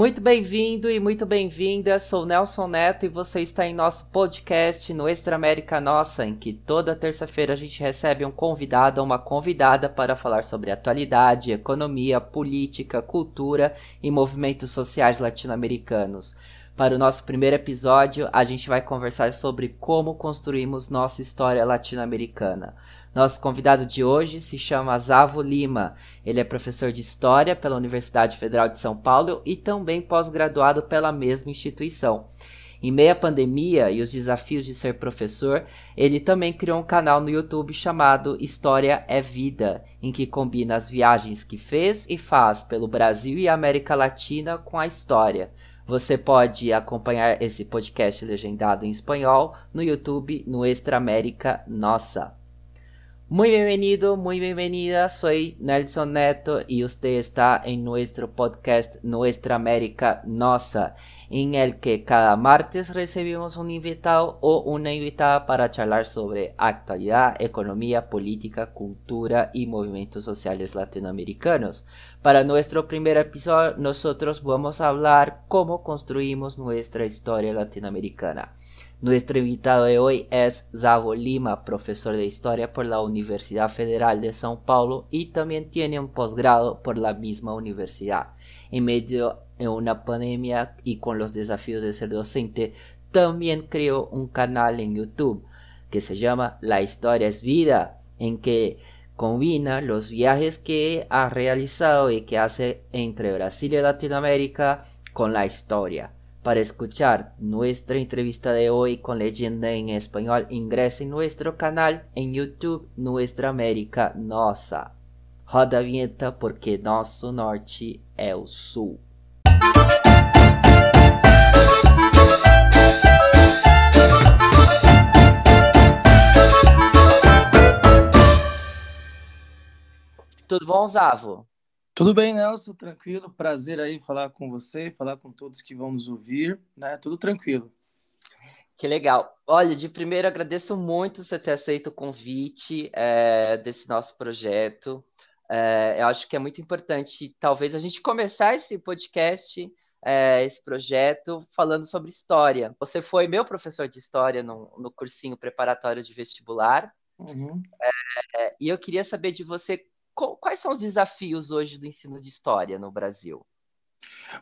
Muito bem-vindo e muito bem-vinda. Sou Nelson Neto e você está em nosso podcast no Extra América Nossa, em que toda terça-feira a gente recebe um convidado ou uma convidada para falar sobre atualidade, economia, política, cultura e movimentos sociais latino-americanos. Para o nosso primeiro episódio, a gente vai conversar sobre como construímos nossa história latino-americana. Nosso convidado de hoje se chama Zavo Lima. Ele é professor de História pela Universidade Federal de São Paulo e também pós-graduado pela mesma instituição. Em meio à pandemia e os desafios de ser professor, ele também criou um canal no YouTube chamado História é Vida, em que combina as viagens que fez e faz pelo Brasil e América Latina com a história. Você pode acompanhar esse podcast legendado em espanhol no YouTube no Extra América Nossa. Muy bienvenido, muy bienvenida, soy Nelson Neto y usted está en nuestro podcast Nuestra América Nosa, en el que cada martes recibimos un invitado o una invitada para charlar sobre actualidad, economía, política, cultura y movimientos sociales latinoamericanos. Para nuestro primer episodio nosotros vamos a hablar cómo construimos nuestra historia latinoamericana. Nuestro invitado de hoy es Zavo Lima, profesor de historia por la Universidad Federal de São Paulo y también tiene un posgrado por la misma universidad. En medio de una pandemia y con los desafíos de ser docente, también creó un canal en YouTube que se llama La Historia es Vida, en que combina los viajes que ha realizado y que hace entre Brasil y Latinoamérica con la historia. Para escuchar nuestra entrevista de hoy con leyenda en español, ingrese en nuestro canal en YouTube Nuestra América Nossa. Roda a vinheta porque nosso norte é o sul. Tudo bom, Zavo? Tudo bem, Nelson? Tranquilo? Prazer aí falar com você, falar com todos que vão nos ouvir, né? Tudo tranquilo. Que legal. Olha, de primeiro agradeço muito você ter aceito o convite é, desse nosso projeto. É, eu acho que é muito importante, talvez, a gente começar esse podcast, é, esse projeto, falando sobre história. Você foi meu professor de história no, no cursinho preparatório de vestibular. Uhum. E eu queria saber de você quais são os desafios hoje do ensino de história no Brasil?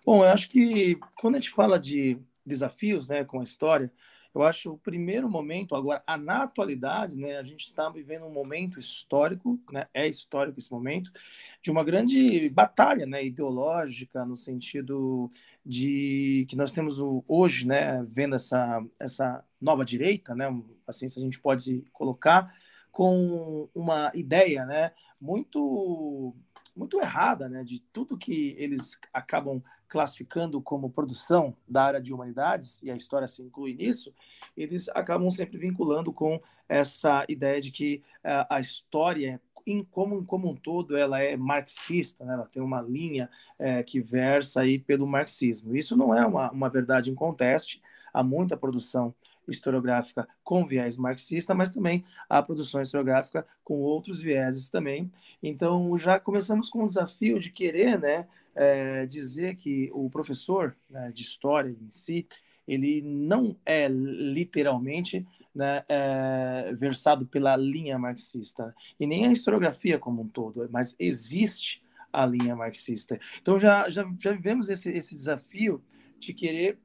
Bom, eu acho que quando a gente fala de desafios né, com a história, eu acho o primeiro momento, agora, na atualidade, né, a gente está vivendo um momento histórico, né, é histórico esse momento, de uma grande batalha né, ideológica, no sentido de que nós temos hoje, né, vendo essa, essa nova direita, né, assim, se a gente pode colocar, com uma ideia né, muito muito errada, né, de tudo que eles acabam classificando como produção da área de humanidades, e a história se inclui nisso, eles acabam sempre vinculando com essa ideia de que uh, a história em como, como um todo ela é marxista, né? ela tem uma linha é, que versa aí pelo marxismo. Isso não é uma, uma verdade em conteste, há muita produção historiográfica com viés marxista, mas também a produção historiográfica com outros vieses também. Então, já começamos com o desafio de querer né, é, dizer que o professor né, de história em si, ele não é literalmente né, é, versado pela linha marxista, e nem a historiografia como um todo, mas existe a linha marxista. Então já, já, já vivemos esse, esse desafio de querer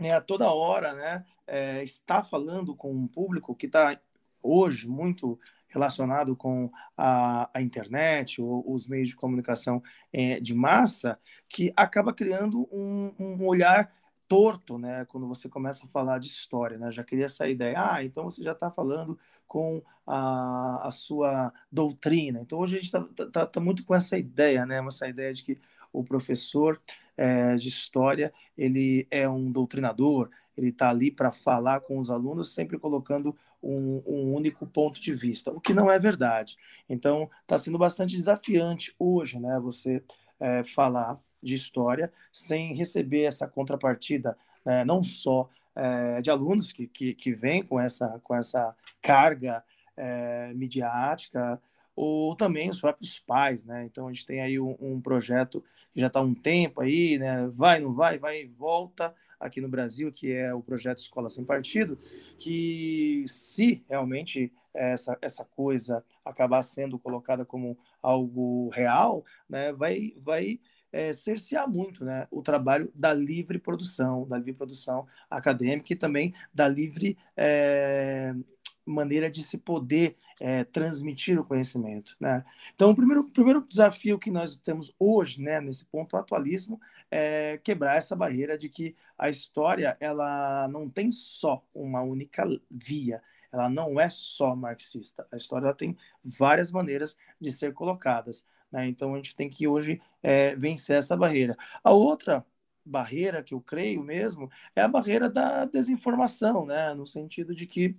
né, a toda hora né, é, está falando com um público que está hoje muito relacionado com a, a internet ou os meios de comunicação é, de massa, que acaba criando um, um, olhar torto, né? Quando você começa a falar de história, né? Já queria essa ideia, ah, então você já está falando com a, a sua doutrina. Então hoje a gente está tá, tá muito com essa ideia, né? Essa ideia de que o professor é, de história ele é um doutrinador, ele está ali para falar com os alunos, sempre colocando um, um, único ponto de vista, o que não é verdade. Então, está sendo bastante desafiante hoje, né, você é, falar de história sem receber essa contrapartida, né, não só é, de alunos que, que, que vêm com essa, com essa carga é, midiática, ou também os próprios pais, né? Então a gente tem aí um, um projeto que já está há um tempo aí, né? Vai, não vai, vai e volta aqui no Brasil, que é o projeto Escola Sem Partido, que se realmente essa, essa coisa acabar sendo colocada como algo real, né? Vai, vai é, cercear muito né, o trabalho da livre produção, da livre produção acadêmica e também da livre é, maneira de se poder é, transmitir o conhecimento. Né? Então, o primeiro, primeiro desafio que nós temos hoje, né, nesse ponto atualíssimo, é quebrar essa barreira de que a história ela não tem só uma única via, ela não é só marxista. A história tem várias maneiras de ser colocadas. Né? Então, a gente tem que hoje é, vencer essa barreira. A outra barreira que eu creio mesmo é a barreira da desinformação, né? no sentido de que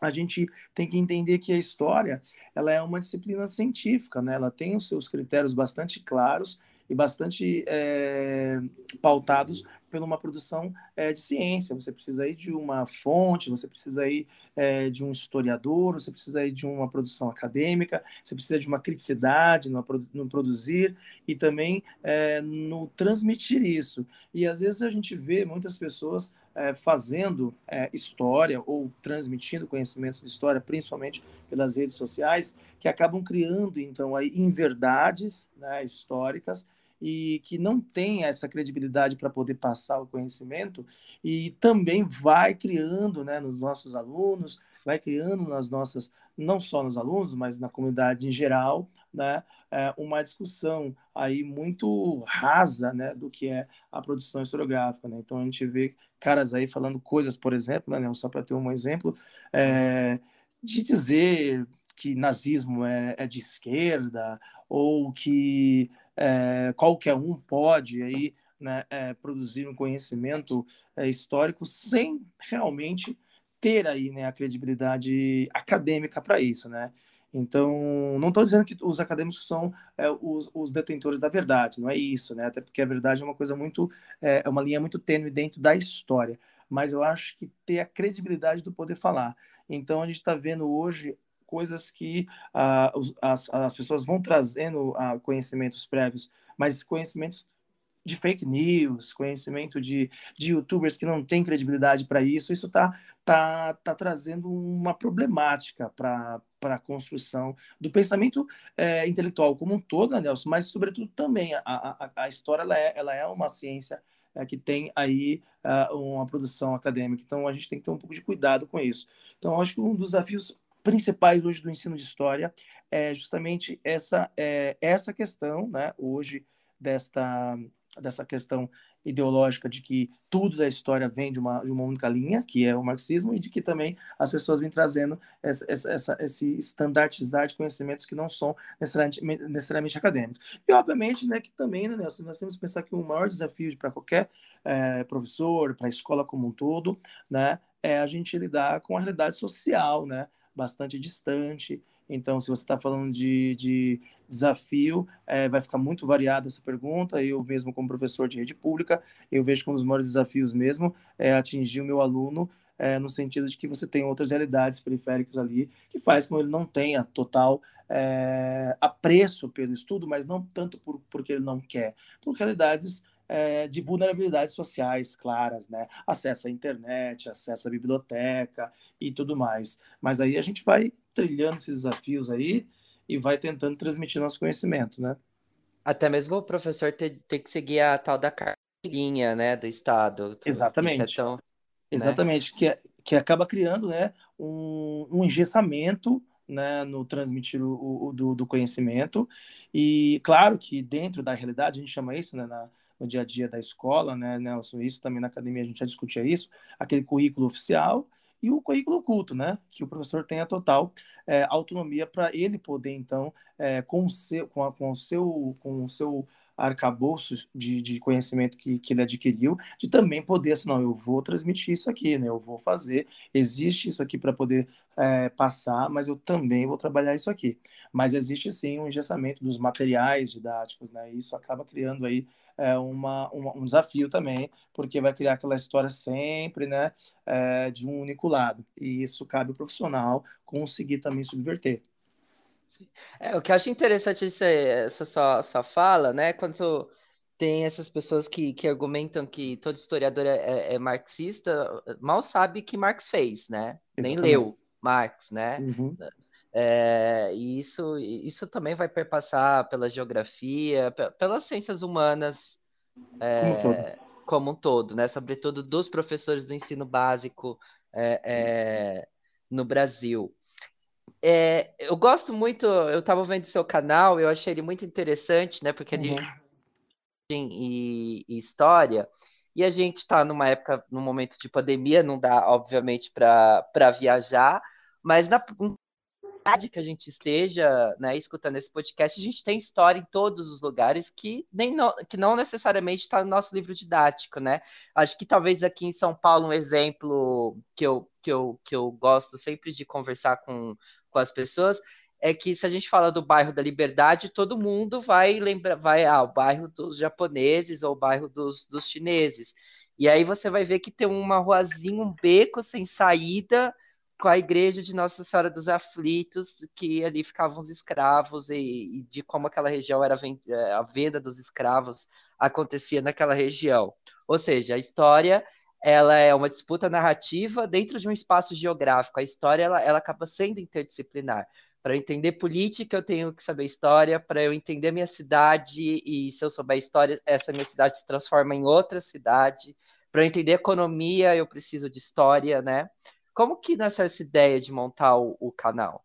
a gente tem que entender que a história ela é uma disciplina científica, né? Ela tem os seus critérios bastante claros e bastante é, pautados por uma produção é, de ciência. Você precisa aí de uma fonte, você precisa aí é, de um historiador, você precisa aí de uma produção acadêmica, você precisa de uma criticidade no, no produzir e também no transmitir isso. E às vezes a gente vê muitas pessoas é, fazendo é, história ou transmitindo conhecimentos de história, principalmente pelas redes sociais, que acabam criando então aí inverdades né, históricas e que não tem essa credibilidade para poder passar o conhecimento e também vai criando né, nos nossos alunos, vai criando nas nossas, não só nos alunos, mas na comunidade em geral, né, é, uma discussão aí muito rasa né, do que é a produção historiográfica. Né? Então a gente vê caras aí falando coisas, por exemplo, né, só para ter um exemplo, é, de dizer que nazismo é, é de esquerda ou que é, qualquer um pode aí né, é, produzir um conhecimento é, histórico sem realmente ter aí né, a credibilidade acadêmica para isso, né? Então, não estou dizendo que os acadêmicos são é, os, os, detentores da verdade, não é isso, né? Até porque a verdade é uma coisa muito, é, é uma linha muito tênue dentro da história. Mas eu acho que ter a credibilidade do poder falar. Então, a gente está vendo hoje coisas que ah, as, as pessoas vão trazendo ah, conhecimentos prévios, mas conhecimentos de fake news, conhecimento de, de youtubers que não têm credibilidade para isso, isso está tá, tá trazendo uma problemática para a construção do pensamento é, intelectual como um todo, né, Nelson, mas, sobretudo, também a, a, a história ela é, ela é uma ciência é, que tem aí uh, uma produção acadêmica, então a gente tem que ter um pouco de cuidado com isso. Então, acho que um dos desafios principais hoje do ensino de história é justamente essa, é, essa questão, né, hoje, desta, dessa questão ideológica de que tudo da história vem de uma, de uma única linha, que é o marxismo, e de que também as pessoas vêm trazendo essa, essa, esse estandartizar de conhecimentos que não são necessariamente, necessariamente acadêmicos. E, obviamente, né, que também, né, Nelson, nós temos que pensar que o maior desafio para qualquer é, professor, para a escola como um todo, né, é a gente lidar com a realidade social, né, bastante distante. Então, se você está falando de, de desafio, é, vai ficar muito variada essa pergunta. Eu mesmo, como professor de rede pública, eu vejo que um dos maiores desafios mesmo é atingir o meu aluno é, no sentido de que você tem outras realidades periféricas ali, que faz com que ele não tenha total é, apreço pelo estudo, mas não tanto por, porque ele não quer, por realidades é, de vulnerabilidades sociais claras, né? Acesso à internet, acesso à biblioteca e tudo mais. Mas aí a gente vai trilhando esses desafios aí e vai tentando transmitir nosso conhecimento, né? Até mesmo o professor ter, que seguir a tal da cartilhinha, né, do Estado. Exatamente. Que é tão, né? Exatamente, que, é, que acaba criando, né, um, um engessamento né, no transmitir o, o do, do, conhecimento. E claro que dentro da realidade, a gente chama isso né, na, no dia a dia da escola, né, Nelson? Isso também na academia a gente já discutia isso, aquele currículo oficial e o currículo oculto, né? Que o professor tenha total é, autonomia para ele poder, então, é, com, o seu, com, a, com, o seu, com o seu arcabouço de, de conhecimento que, que ele adquiriu, de também poder, assim, não, eu vou transmitir isso aqui, né? Eu vou fazer, existe isso aqui para poder é, passar, mas eu também vou trabalhar isso aqui. Mas existe sim um engessamento dos materiais didáticos, né? Isso acaba criando aí é, uma, uma, um desafio também, porque vai criar aquela história sempre, né, é, de um único lado. E isso cabe ao profissional conseguir também subverter. É, o que eu acho interessante essa sua, sua fala, né? Quando tem essas pessoas que, que argumentam que todo historiador é, é, é marxista, mal sabe que Marx fez, né? Exatamente. Nem leu Marx, né? Uhum. É, e isso, isso também vai perpassar pela geografia, pelas ciências humanas é, como, um como, um todo, né? Sobretudo dos professores do ensino básico é no Brasil. É, eu gosto muito, eu estava vendo seu canal, eu achei ele muito interessante, né? Porque ele uhum. e, e história. E a gente está numa época, num momento de pandemia, não dá, obviamente, para viajar, mas na que a gente esteja né, escutando esse podcast, a gente tem história em todos os lugares que, nem no, que não necessariamente está no nosso livro didático, né? Acho que talvez aqui em São Paulo um exemplo que eu, que eu, que eu gosto sempre de conversar com, com as pessoas é que se a gente fala do bairro da Liberdade, todo mundo vai lembrar, vai ao ah, bairro dos japoneses ou o bairro dos, dos chineses. E aí você vai ver que tem uma ruazinha, um beco sem saída, com a igreja de Nossa Senhora dos Aflitos, que ali ficavam os escravos e, e de como aquela região era é, a venda dos escravos acontecia naquela região. Ou seja, a história ela é uma disputa narrativa dentro de um espaço geográfico. A história ela, ela acaba sendo interdisciplinar. Para entender política, eu tenho que saber história. Para eu entender minha cidade, e se eu souber história, essa minha cidade se transforma em outra cidade. Para entender economia, eu preciso de história, né? Como que nasceu essa ideia de montar o, o canal?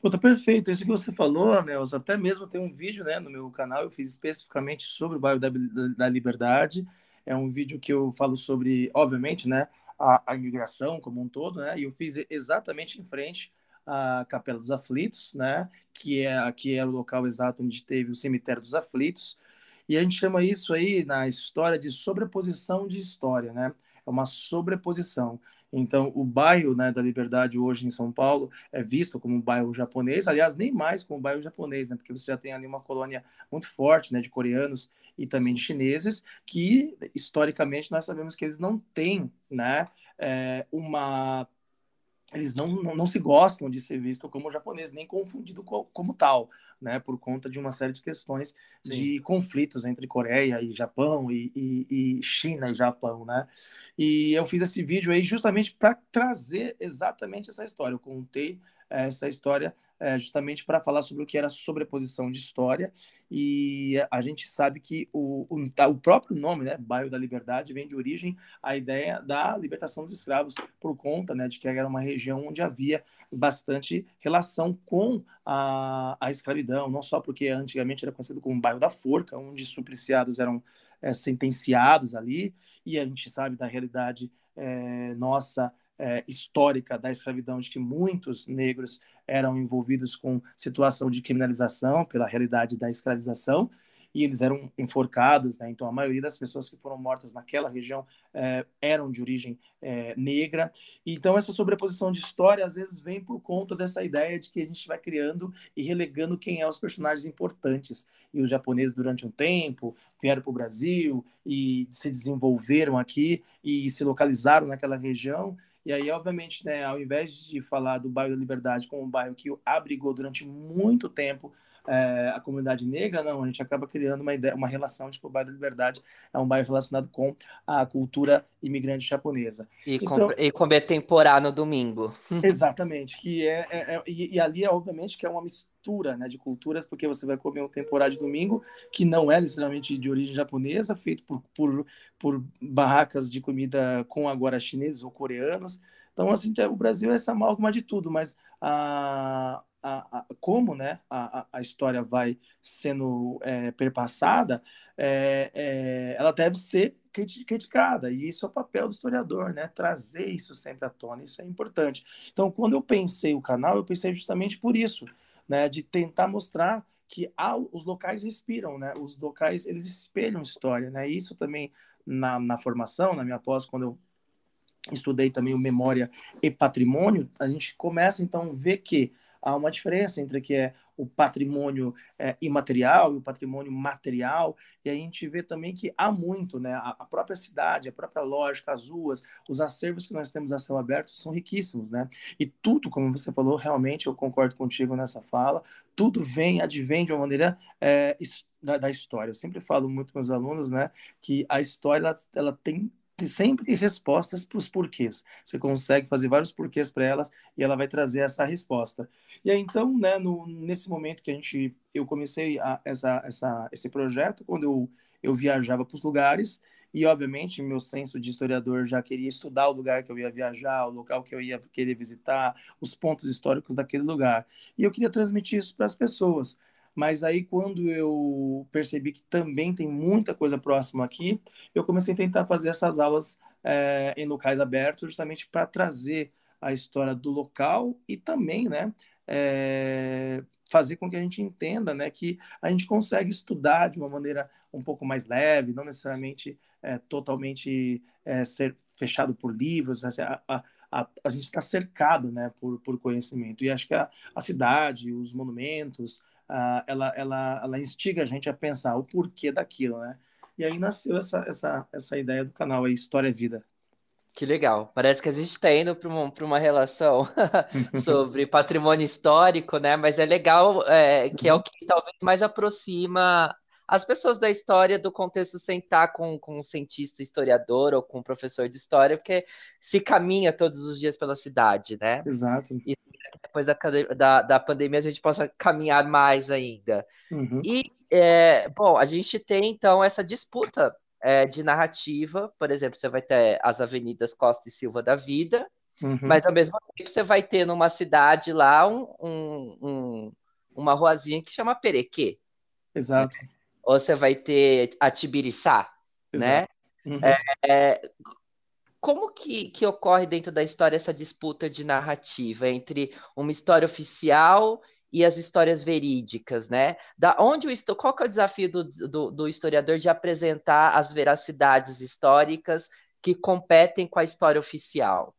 Pô, tá perfeito. Isso que você falou, Nelson, até mesmo tem um vídeo né, no meu canal, eu fiz especificamente sobre o bairro da, da Liberdade. É um vídeo que eu falo sobre, obviamente, né, a, a imigração como um todo, né? E eu fiz exatamente em frente à Capela dos Aflitos, né? Que é, que é o local exato onde teve o cemitério dos Aflitos. E a gente chama isso aí na história de sobreposição de história, né? É uma sobreposição. Então, o bairro né, da Liberdade hoje em São Paulo é visto como um bairro japonês, aliás, nem mais como um bairro japonês, né, porque você já tem ali uma colônia muito forte né, de coreanos e também de chineses, que historicamente nós sabemos que eles não têm né, é, uma eles não, não, não, se gostam de ser visto como japonês, nem confundido co, como tal, né, por conta de uma série de questões Sim. de conflitos entre Coreia e Japão, e, e, e, China e Japão, né, e eu fiz esse vídeo aí justamente para trazer exatamente essa história, eu contei essa história é, justamente para falar sobre o que era sobreposição de história. E a gente sabe que o, o, tá, o, próprio nome, né, Bairro da Liberdade, vem de origem à ideia da libertação dos escravos, por conta né, de que era uma região onde havia bastante relação com a, a escravidão, não só porque antigamente era conhecido como bairro da Forca, onde supliciados eram é, sentenciados ali, e a gente sabe da realidade é, nossa é, histórica da escravidão, de que muitos negros eram envolvidos com situação de criminalização pela realidade da escravização, e eles eram enforcados, né? Então a maioria das pessoas que foram mortas naquela região é, eram de origem é, negra. Então essa sobreposição de história às vezes vem por conta dessa ideia de que a gente vai criando e relegando quem é os personagens importantes. E os japoneses durante um tempo vieram para o Brasil e se desenvolveram aqui e se localizaram naquela região e aí, obviamente, né, ao invés de falar do bairro da Liberdade como um bairro que abrigou durante muito tempo é, a comunidade negra, não, a gente acaba criando uma ideia, uma relação de que o bairro da Liberdade é um bairro relacionado com a cultura imigrante japonesa. E, então, com, e comer temporá no domingo. Exatamente, que é, é, é e, e, ali, obviamente, que é uma mistura né, de culturas, porque você vai comer um temporá de domingo, que não é necessariamente de origem japonesa, feito por, por, por barracas de comida com agora chineses ou coreanos. Então, assim, o Brasil é essa amálgama de tudo, mas a, a, a, como né, a, a história vai sendo é, perpassada, é, é, ela deve ser criticada, e isso é o papel do historiador, né? Trazer isso sempre à tona, isso é importante. Então, quando eu pensei o canal, eu pensei justamente por isso, né? De tentar mostrar que há, os locais respiram, né? Os locais, eles espelham história, né? Isso também na, na formação, na minha pós, quando eu estudei também o Memória e Patrimônio, a gente começa então a ver que há uma diferença entre o que é o patrimônio é, imaterial e o patrimônio material, e a gente vê também que há muito, né? A, a, própria cidade, a própria lógica, as ruas, os acervos que nós temos a céu aberto são riquíssimos, né? E tudo, como você falou, realmente eu concordo contigo nessa fala, tudo vem, advém de uma maneira é, da, da, história. Eu sempre falo muito com os alunos, né, que a história ela, ela tem sempre respostas para os porquês. Você consegue fazer vários porquês para elas e ela vai trazer essa resposta. E aí, então, né, no, nesse momento que a gente, eu comecei a, essa, essa, esse projeto, quando eu, eu viajava para os lugares, e obviamente meu senso de historiador já queria estudar o lugar que eu ia viajar, o local que eu ia querer visitar, os pontos históricos daquele lugar. E eu queria transmitir isso para as pessoas. Mas aí, quando eu percebi que também tem muita coisa próxima aqui, eu comecei a tentar fazer essas aulas é, em locais abertos, justamente para trazer a história do local e também, né, é, fazer com que a gente entenda, né, que a gente consegue estudar de uma maneira um pouco mais leve, não necessariamente é, totalmente é, ser fechado por livros, a, a, a, a, gente está cercado, né, por, por conhecimento. E acho que a, a cidade, os monumentos, uh, ela, ela, ela instiga a gente a pensar o porquê daquilo, né? E aí nasceu essa, essa, essa ideia do canal aí, História é Vida. Que legal. Parece que a gente está indo para uma, uma relação sobre patrimônio histórico, né? Mas é legal é, que é o que talvez mais aproxima as pessoas da história do contexto sentar com, com um cientista historiador ou com um professor de história, porque se caminha todos os dias pela cidade, né? Exato. E depois da, da, da pandemia a gente possa caminhar mais ainda. Uhum. E, é, bom, a gente tem então essa disputa é, de narrativa, por exemplo, você vai ter as avenidas Costa e Silva da vida, uhum. mas ao mesmo tempo você vai ter numa cidade lá um, um, um uma ruazinha que chama Perequê. Exato. Né? Ou você vai ter a Tibiriçá, né? Uhum. É, é, como que, que ocorre dentro da história essa disputa de narrativa entre uma história oficial e as histórias verídicas, né? Da onde o qual é o desafio do, do, do historiador de apresentar as veracidades históricas que competem com a história oficial?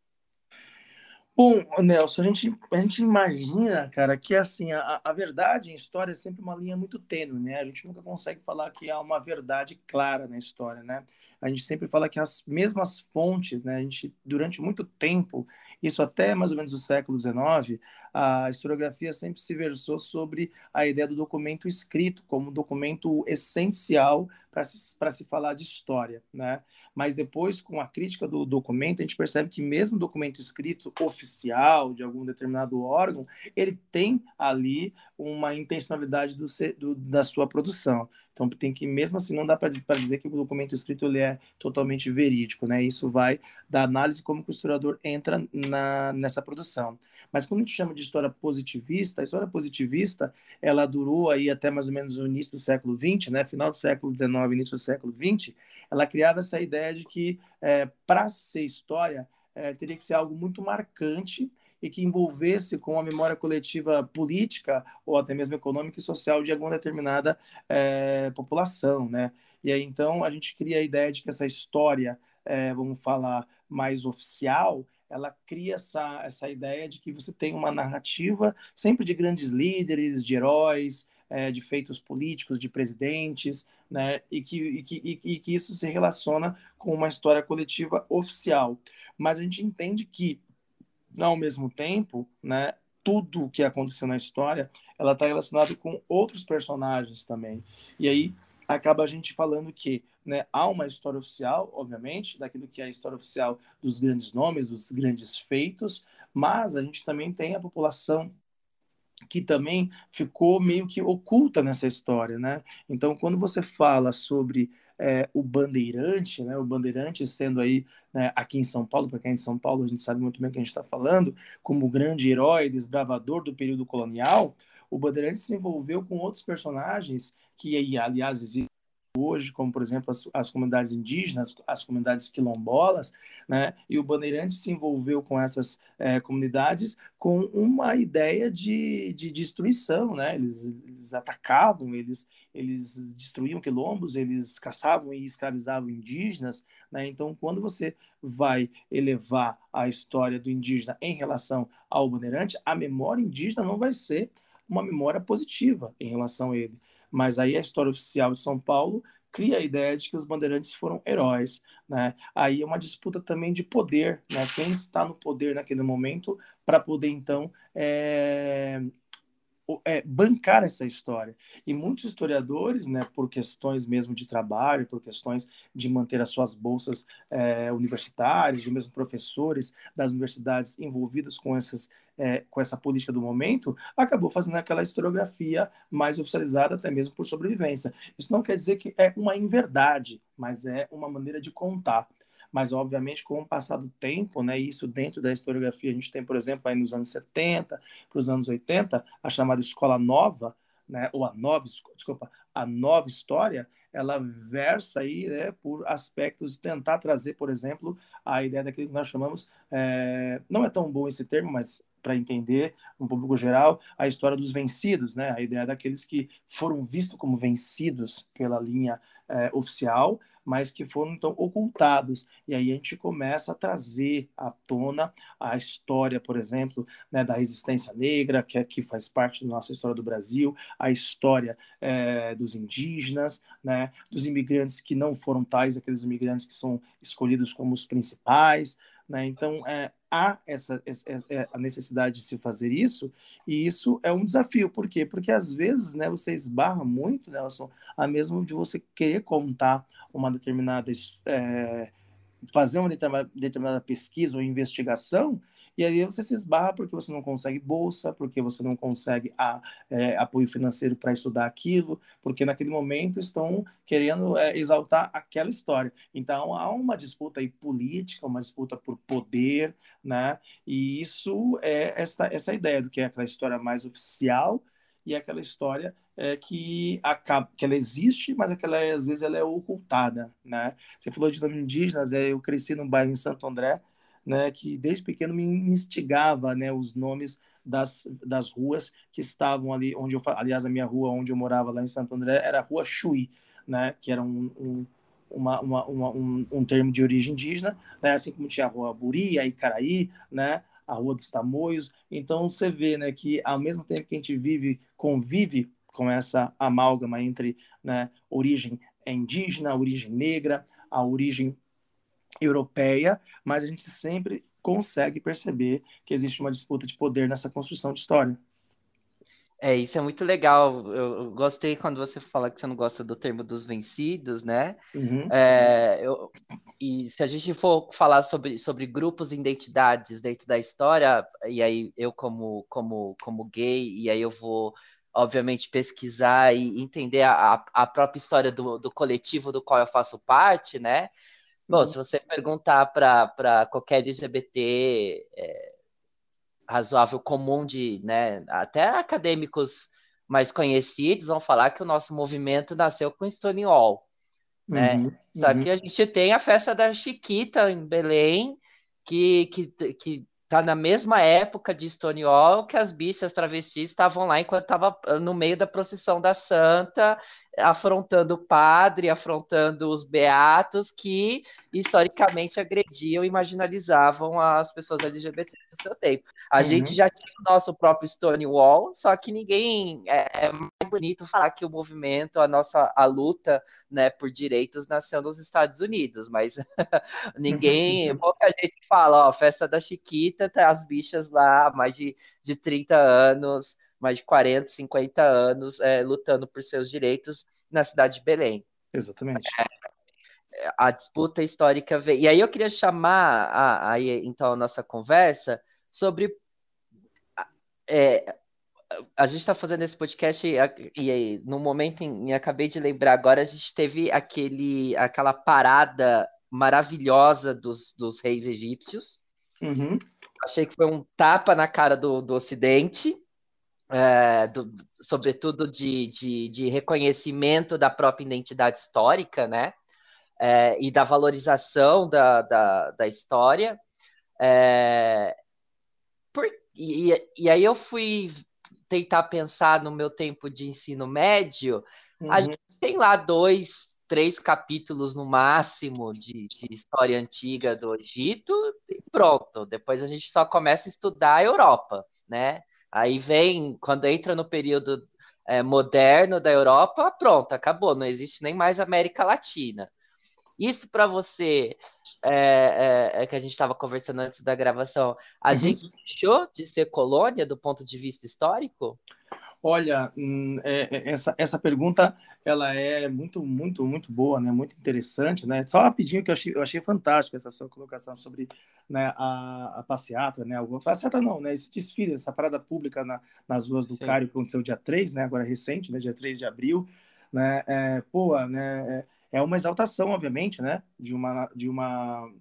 Bom, Nelson, a gente, a gente imagina, cara, que assim, a, a verdade em história é sempre uma linha muito tênue, né? A gente nunca consegue falar que há uma verdade clara na história, né? A gente sempre fala que as mesmas fontes, né? A gente, durante muito tempo, isso até mais ou menos o século XIX, a historiografia sempre se versou sobre a ideia do documento escrito como documento essencial para se, se falar de história, né? Mas depois, com a crítica do documento, a gente percebe que mesmo documento escrito oficial de algum determinado órgão, ele tem ali uma intencionalidade do, do, da sua produção. Então tem que mesmo assim não dá para dizer que o documento escrito ele é totalmente verídico, né? Isso vai da análise como o historiador entra na, nessa produção. Mas quando a gente chama de história positivista, a história positivista ela durou aí até mais ou menos o início do século XX, né? Final do século XIX, início do século XX. Ela criava essa ideia de que é, para ser história é, teria que ser algo muito marcante e que envolvesse com a memória coletiva política ou até mesmo econômica e social de alguma determinada é, população, né? E aí então a gente cria a ideia de que essa história, é, vamos falar mais oficial, ela cria essa, essa ideia de que você tem uma narrativa sempre de grandes líderes, de heróis, é, de feitos políticos, de presidentes, né? E que, e, que, e que isso se relaciona com uma história coletiva oficial. Mas a gente entende que ao mesmo tempo, né, tudo o que aconteceu na história, ela está relacionada com outros personagens também. E aí acaba a gente falando que né, há uma história oficial, obviamente, daquilo que é a história oficial dos grandes nomes, dos grandes feitos, mas a gente também tem a população que também ficou meio que oculta nessa história, né? Então, quando você fala sobre é, o Bandeirante, né? O Bandeirante sendo aí né, aqui em São Paulo, para quem é de São Paulo, a gente sabe muito bem o que a gente está falando, como o grande herói, desbravador do período colonial, o Bandeirante se envolveu com outros personagens que, aliás, existem hoje, como por exemplo as, as, comunidades indígenas, as comunidades quilombolas, né? E o Bandeirante se envolveu com essas é, comunidades com uma ideia de, de destruição, né? Eles, eles, atacavam, eles, eles destruíam quilombos, eles caçavam e escravizavam indígenas, né? Então, quando você vai elevar a história do indígena em relação ao Bandeirante, a memória indígena não vai ser uma memória positiva em relação a ele. Mas aí a história oficial de São Paulo cria a ideia de que os bandeirantes foram heróis, né? Aí é uma disputa também de poder, né? Quem está no poder naquele momento para poder então é, é, bancar essa história. E muitos historiadores, né, por questões mesmo de trabalho, por questões de manter as suas bolsas é, universitárias, e mesmo professores das universidades envolvidos com, essas, é, com essa política do momento, acabou fazendo aquela historiografia mais oficializada, até mesmo por sobrevivência. Isso não quer dizer que é uma inverdade, mas é uma maneira de contar mas obviamente com o passar do tempo, né, isso dentro da historiografia, a gente tem, por exemplo, aí nos anos 70, para os anos 80, a chamada escola nova, né, ou a nova, desculpa, a nova história, ela versa aí né, por aspectos de tentar trazer, por exemplo, a ideia daquilo que nós chamamos, é, não é tão bom esse termo, mas para entender um público geral, a história dos vencidos, né, a ideia daqueles que foram vistos como vencidos pela linha é, oficial, mas que foram então ocultados. E aí a gente começa a trazer à tona a história, por exemplo, né, da resistência negra, que, é, que faz parte da nossa história do Brasil, a história é, dos indígenas, né, dos imigrantes que não foram tais, aqueles imigrantes que são escolhidos como os principais. Né? Então, é, há essa, essa, é, a necessidade de se fazer isso, e isso é um desafio. Por quê? Porque às vezes né, você esbarra muito, Nelson, a mesmo de você querer contar uma determinada é, fazer uma determinada pesquisa ou investigação, e aí você se esbarra porque você não consegue bolsa, porque você não consegue a, é, apoio financeiro para estudar aquilo, porque naquele momento estão querendo é, exaltar aquela história. Então há uma disputa aí política, uma disputa por poder, né? E isso é essa, essa ideia do que é aquela história mais oficial e aquela história é, que acaba, que ela existe, mas aquela é às vezes ela é ocultada, né? Você falou de nome indígenas, é, eu cresci num bairro em Santo André, né, que desde pequeno me instigava, né, os nomes das, das ruas que estavam ali onde eu, aliás, a minha rua onde eu morava lá em Santo André era a Rua Chuí, né, que era um, um uma, uma, uma, um, um, termo de origem indígena, né? assim como tinha a Rua Buri, a Icaraí, né? a Rua dos Tamoios. Então você vê né, que ao mesmo tempo que a gente vive, convive com essa amálgama entre né, origem indígena, origem negra, a origem europeia, mas a gente sempre consegue perceber que existe uma disputa de poder nessa construção de história. É, isso é muito legal. Eu, gostei quando você fala que você não gosta do termo dos vencidos, né? Uhum. É, eu, e se a gente for falar sobre, sobre grupos e identidades dentro da história, e aí eu como, como, como gay, e aí eu vou obviamente, pesquisar e entender a, a própria história do, do coletivo do qual eu faço parte, né? Bom, uhum. se você perguntar para qualquer LGBT é, razoável comum de, né, até acadêmicos mais conhecidos vão falar que o nosso movimento nasceu com Stonewall, né? Uhum, Só uhum. que a gente tem a festa da Chiquita em Belém, que, que, que tá na mesma época de Stonewall que as bichas travestis estavam lá enquanto estava ah, no meio da procissão da Santa, afrontando o padre, afrontando os beatos que historicamente agrediam e marginalizavam as pessoas LGBT do seu tempo. A uhum. gente já tinha o nosso próprio Stonewall, só que ninguém é, é, mais bonito falar que o movimento, a nossa a luta, né, por direitos nasceu nos Estados Unidos, mas ninguém, pouca gente fala, ó, festa da Chiquita, tá as bichas lá mais de, de 30 anos, mais de 40, 50 anos é, lutando por seus direitos na cidade de Belém. Exatamente. É, a disputa histórica veio. E aí eu queria chamar a, a, então a nossa conversa sobre. É, a gente está fazendo esse podcast e, e, no momento em, acabei de lembrar agora, a gente teve aquele, aquela parada maravilhosa dos, dos reis egípcios. Uhum. Achei que foi um tapa na cara do, do Ocidente, é, do, sobretudo de, de, de reconhecimento da própria identidade histórica, né? É, e da valorização da, da, da história. É, por, e, e aí eu fui tentar pensar no meu tempo de ensino médio, uhum. a gente tem lá dois, três capítulos no máximo de, de, história antiga do Egito e pronto. Depois a gente só começa a estudar a Europa, né? Aí vem, quando entra no período é, moderno da Europa, pronto, acabou, não existe nem mais América Latina. Isso para você, é, é, é, que a gente estava conversando antes da gravação, a uhum. gente deixou de ser colônia do ponto de vista histórico? Olha, hum, é, é, essa, essa pergunta ela é muito, muito, muito boa, né? Muito interessante, né? Só rapidinho que eu achei, eu achei fantástico essa sua colocação sobre né, a, a passeata, né? A passeata não, né? Esse desfile, essa parada pública na, nas ruas do Sim. Cário que aconteceu dia 3, né? Agora recente, né? Dia 3 de abril, né? É, pô, né? É, é uma exaltação, obviamente, né? De uma, de uma,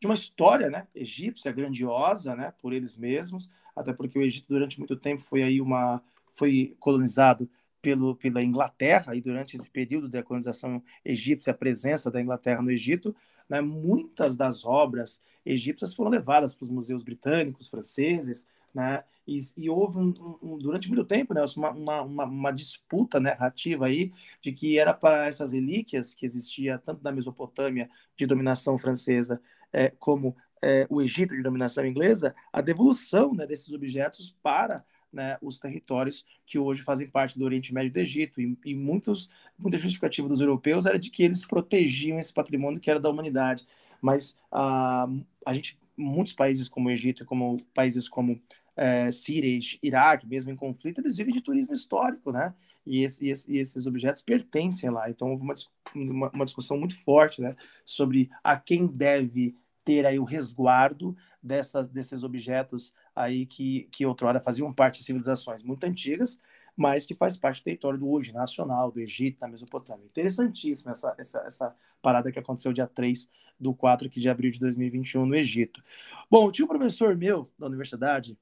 de uma história, né? Egípcia, grandiosa, né? Por eles mesmos, até porque o Egito durante muito tempo foi aí uma foi colonizado pelo, pela Inglaterra, e durante esse período da colonização egípcia, a presença da Inglaterra no Egito, né, muitas das obras egípcias foram levadas para os museus britânicos, franceses, né, e, e houve um, um, durante muito tempo né, uma, uma, uma, disputa narrativa aí de que era para essas relíquias que existia tanto na Mesopotâmia de dominação francesa é, como é, o Egito de dominação inglesa, a devolução né, desses objetos para né, os territórios que hoje fazem parte do Oriente Médio do Egito. E, e muitos, muita justificativa dos europeus era de que eles protegiam esse patrimônio que era da humanidade. Mas a, a gente, muitos países como o Egito, como países como é, Síria, Iraque, mesmo em conflito, eles vivem de turismo histórico, né? E, esse, e, esses objetos pertencem lá. Então houve uma, uma, uma discussão muito forte, né, sobre a quem deve ter aí o resguardo dessas, desses objetos aí que, que outrora faziam parte de civilizações muito antigas, mas que faz parte do território do hoje nacional, do Egito, da Mesopotâmia. Interessantíssima essa, essa, essa parada que aconteceu dia 3 do 4 de abril de 2021 no Egito. Bom, tinha um professor meu da universidade,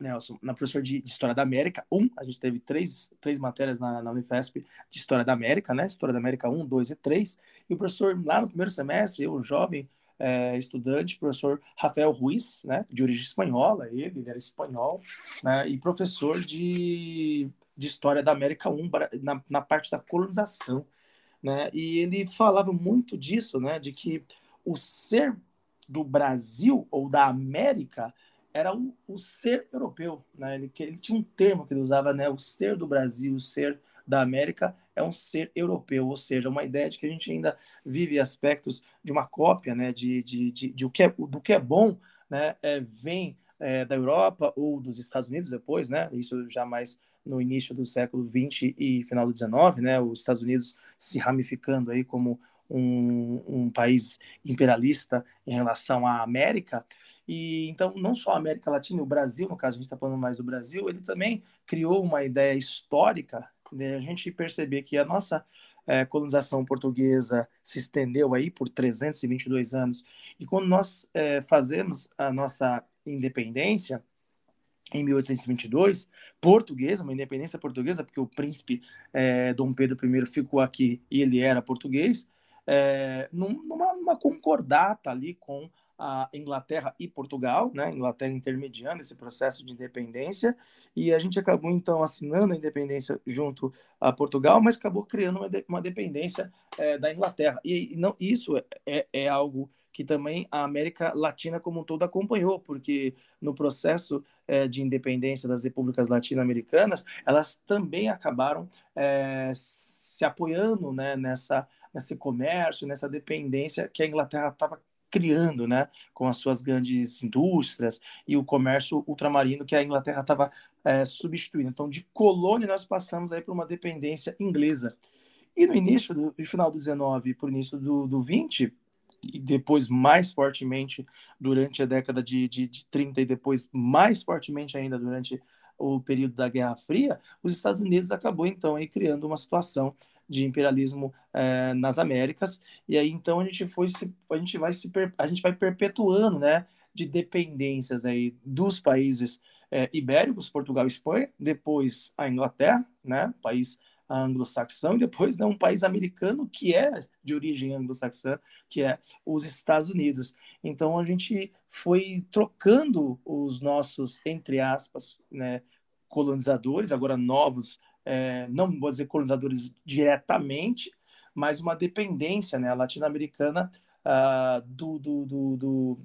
Nelson, na professor de, de, História da América 1, a gente teve três, três matérias na, na Unifesp de História da América, né? História da América 1, 2 e 3, e o professor lá no primeiro semestre, eu, jovem, é, estudante, professor Rafael Ruiz, né, de origem espanhola, ele, ele era espanhol, né, e professor de, de História da América 1, na, na parte da colonização. Né, e ele falava muito disso, né, de que o ser do Brasil ou da América era o, o ser europeu. Né, ele, ele tinha um termo que ele usava, né, o ser do Brasil, o ser da América é um ser europeu, ou seja, uma ideia de que a gente ainda vive aspectos de uma cópia, né, de, de, de, de o que é, do que é bom, né, é, vem é, da Europa ou dos Estados Unidos depois, né, isso já mais no início do século XX e final do XIX, né, os Estados Unidos se ramificando aí como um, um país imperialista em relação à América, e então não só a América Latina, o Brasil, no caso a gente está falando mais do Brasil, ele também criou uma ideia histórica né, a gente perceber que a nossa é, colonização portuguesa se estendeu aí por 322 anos, e quando nós é, fazemos a nossa independência, em 1822, portuguesa, uma independência portuguesa, porque o príncipe é, Dom Pedro I ficou aqui e ele era português, é, numa, numa concordata ali com a Inglaterra e Portugal, né? Inglaterra intermediando esse processo de independência, e a gente acabou então assinando a independência junto a Portugal, mas acabou criando uma, de, uma dependência é, da Inglaterra. E, e não, isso é, é, é, algo que também a América Latina como um todo acompanhou, porque no processo é, de independência das repúblicas latino-americanas, elas também acabaram é, se apoiando né, nessa, nesse comércio, nessa dependência que a Inglaterra estava criando, né, com as suas grandes indústrias e o comércio ultramarino que a Inglaterra estava é, substituindo. Então, de colônia, nós passamos aí para uma dependência inglesa. E no início, do, no final do 19 e para o início do, do 20, e depois mais fortemente durante a década de, de, de 30 e depois mais fortemente ainda durante o período da Guerra Fria, os Estados Unidos acabou então aí criando uma situação de imperialismo é, nas Américas e aí então a gente foi se, a gente vai se a gente vai perpetuando né de dependências aí dos países é, ibéricos Portugal e Espanha depois a Inglaterra né país anglo-saxão e depois né, um país americano que é de origem anglo-saxã, que é os Estados Unidos. Então a gente foi trocando os nossos, entre aspas, né, colonizadores, agora novos é, não vou dizer colonizadores diretamente, mas uma dependência né, latino-americana uh, do, do, do, do,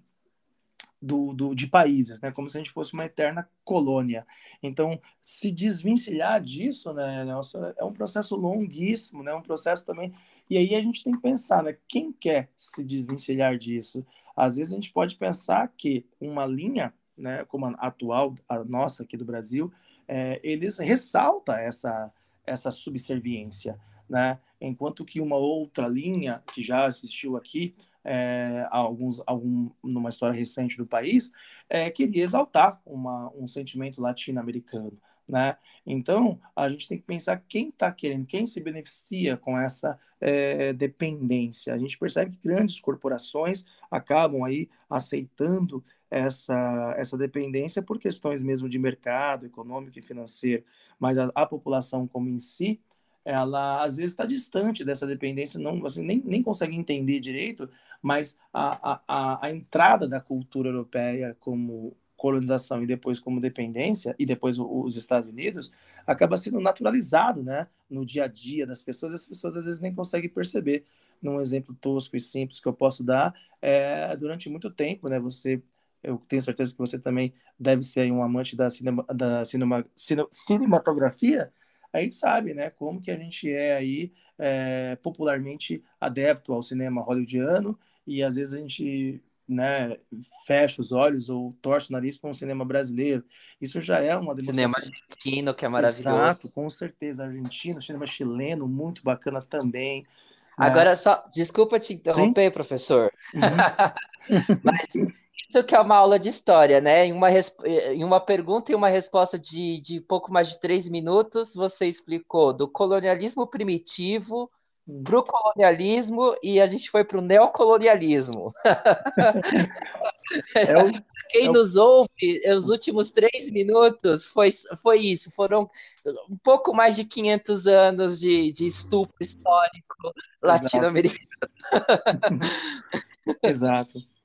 do, do, de países, né? Como se a gente fosse uma eterna colônia. Então, se desvencilhar disso, né, é um processo longuíssimo, né? Um processo também. E aí a gente tem que pensar, né? Quem quer se desvencilhar disso? Às vezes a gente pode pensar que uma linha, né, como a atual, a nossa aqui do Brasil, é, eles ressalta essa essa subserviência, né? Enquanto que uma outra linha que já assistiu aqui é, alguns, algum, numa história recente do país, é, queria exaltar uma, um sentimento latino-americano. Né? Então, a gente tem que pensar quem está querendo, quem se beneficia com essa é, dependência. A gente percebe que grandes corporações acabam aí aceitando essa, essa dependência por questões mesmo de mercado, econômico e financeiro, mas a, a população como em si, ela às vezes está distante dessa dependência, não assim, nem, nem consegue entender direito, mas a, a, a entrada da cultura europeia como colonização e depois como dependência, e depois os Estados Unidos, acaba sendo naturalizado né, no dia a dia das pessoas, as pessoas às vezes nem conseguem perceber. Num exemplo tosco e simples que eu posso dar, é, durante muito tempo, né, você eu tenho certeza que você também deve ser um amante da, cinema, da cinema, cine, cinematografia, a gente sabe, né, como que a gente é aí é, popularmente adepto ao cinema hollywoodiano e às vezes a gente né, fecha os olhos ou torce o nariz para um cinema brasileiro. Isso já é uma demonstração. Cinema argentino, que é maravilhoso. Exato, com certeza. Argentino, cinema chileno, muito bacana também. Né? Agora, só, desculpa te interromper, Sim? professor. Uhum. Mas isso que é uma aula de história, né? Em uma, em uma pergunta e uma resposta de, de pouco mais de três minutos, você explicou do colonialismo primitivo hum. para o colonialismo e a gente foi para o neocolonialismo. É o, Quem é o... nos ouve, os últimos três minutos foi, foi isso. Foram um pouco mais de 500 anos de, de estupro histórico latino-americano. Exato.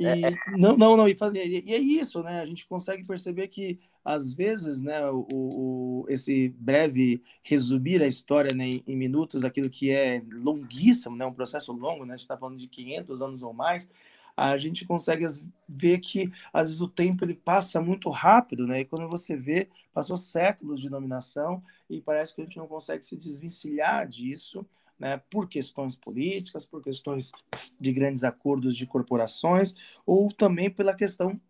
E, é, é... Não, não, não. E, e, é isso, né? A gente consegue perceber que, às vezes, né, o, o esse breve resumir a história né, em, em, minutos, aquilo que é longuíssimo, né, um processo longo, né? A gente está falando de 500 anos ou mais, a gente consegue ver que, às vezes, o tempo ele passa muito rápido, né? E quando você vê, passou séculos de dominação e parece que a gente não consegue se desvencilhar disso, né, por questões políticas, por questões de grandes acordos de corporações, ou também pela questão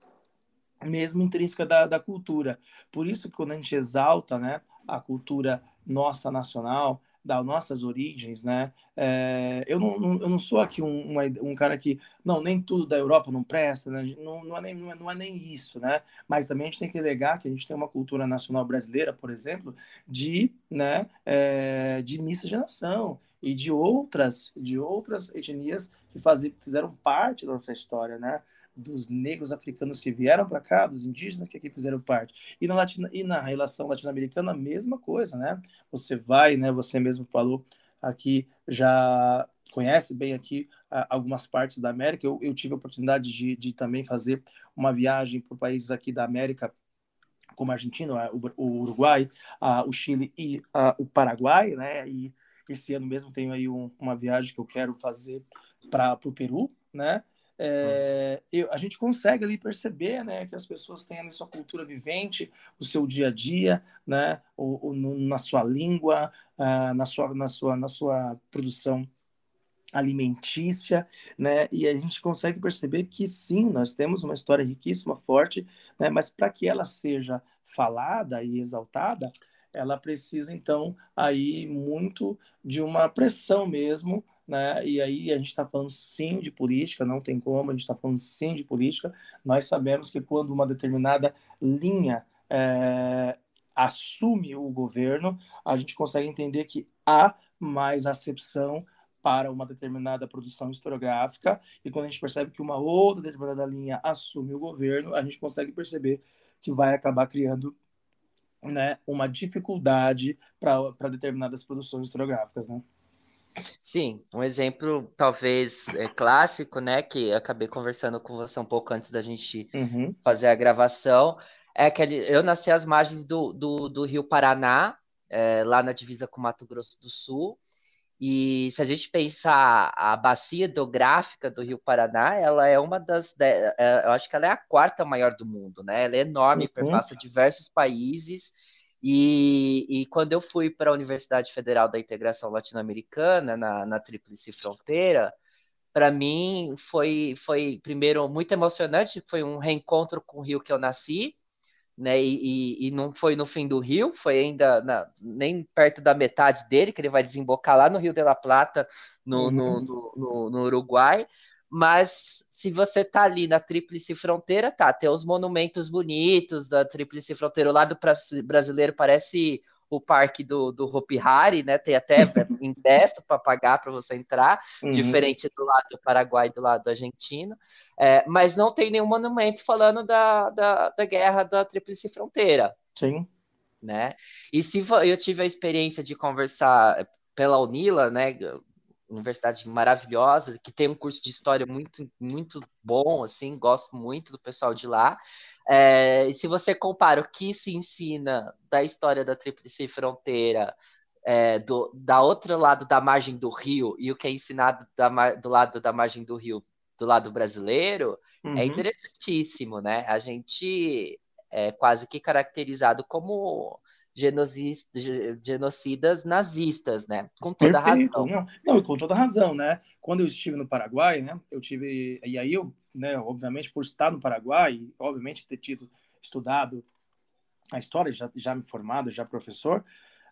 mesmo intrínseca da, da cultura. Por isso que quando a gente exalta né, a cultura nossa nacional, das nossas origens, né? É, eu, não, não, eu não sou aqui um, um, um, cara que, não, nem tudo da Europa não presta, né? não, não, é nem, não, é, não é nem isso, né? Mas também a gente tem que legar que a gente tem uma cultura nacional brasileira, por exemplo, de, né, é, de miscigenação e de outras, de outras etnias que fizeram parte da nossa história, né? dos negros africanos que vieram para cá, dos indígenas que aqui fizeram parte. E na, Latina, e na relação latino-americana, a mesma coisa, né? Você vai, né? Você mesmo falou aqui, já conhece bem aqui uh, algumas partes da América. Eu, eu tive a oportunidade de, de, também fazer uma viagem por países aqui da América, como a Argentina, o, Uruguai, o Chile e o Paraguai, né? E esse ano mesmo tenho aí um, uma viagem que eu quero fazer para o Peru, né? é, eu, a gente consegue ali perceber né, que as pessoas têm a sua cultura vivente, o seu dia a dia, né, o, o na sua língua, uh, na, sua, na, sua, na sua produção alimentícia, né? E a gente consegue perceber que sim, nós temos uma história riquíssima, forte, né? Mas para que ela seja falada e exaltada, ela precisa então aí muito de uma pressão mesmo né? E aí a gente está falando sim de política, não tem como, a gente está falando sim de política. Nós sabemos que quando uma determinada linha é, assume o governo, a gente consegue entender que há mais acepção para uma determinada produção historiográfica, e quando a gente percebe que uma outra determinada linha assume o governo, a gente consegue perceber que vai acabar criando né, uma dificuldade para determinadas produções historiográficas. Né? Sim, um exemplo talvez é, clássico, né, que acabei conversando com você um pouco antes da gente uhum. fazer a gravação, é aquele, eu nasci às margens do, do, do Rio Paraná, é, lá na divisa com Mato Grosso do Sul, E se a gente pensar a bacia hidrográfica do Rio Paraná, ela é uma das, é, eu acho que ela é a quarta maior do mundo, né? Ela é enorme, uhum. perpassa diversos países. E, e quando eu fui para a Universidade Federal da Integração Latino-Americana, na, na Tríplice Fronteira, para mim foi, foi, primeiro, muito emocionante, foi um reencontro com o Rio que eu nasci, né? E, e, e, não foi no fim do rio, foi ainda na, nem perto da metade dele, que ele vai desembocar lá no Rio de la Plata, no, uhum. no, no, no, Uruguai. Mas se você tá ali na Tríplice Fronteira, tá, tem os monumentos bonitos da Tríplice Fronteira. O lado brasileiro parece o parque do, do Hopi Hari, né? Tem até ingresso para pagar para você entrar, uhum. diferente do lado do Paraguai e do lado do argentino. É, mas não tem nenhum monumento falando da, da, da guerra da Tríplice Fronteira. Sim. Né? E se eu tive a experiência de conversar pela Unila, né? Universidade maravilhosa, que tem um curso de história muito, muito bom, assim, gosto muito do pessoal de lá. É, e se você compara o que se ensina da história da Tríplice Fronteira é, do da outro lado da margem do rio e o que é ensinado da, do lado da margem do rio do lado brasileiro, é uhum. é interessantíssimo, né? A gente é quase que caracterizado como genocidas nazistas, né? Com toda Perfeito. razão. Não, não, com toda razão, né? Quando eu estive no Paraguai, né? Eu tive e aí eu, né? Obviamente por estar no Paraguai, e, obviamente ter tido estudado a história, já, já me formado, já professor,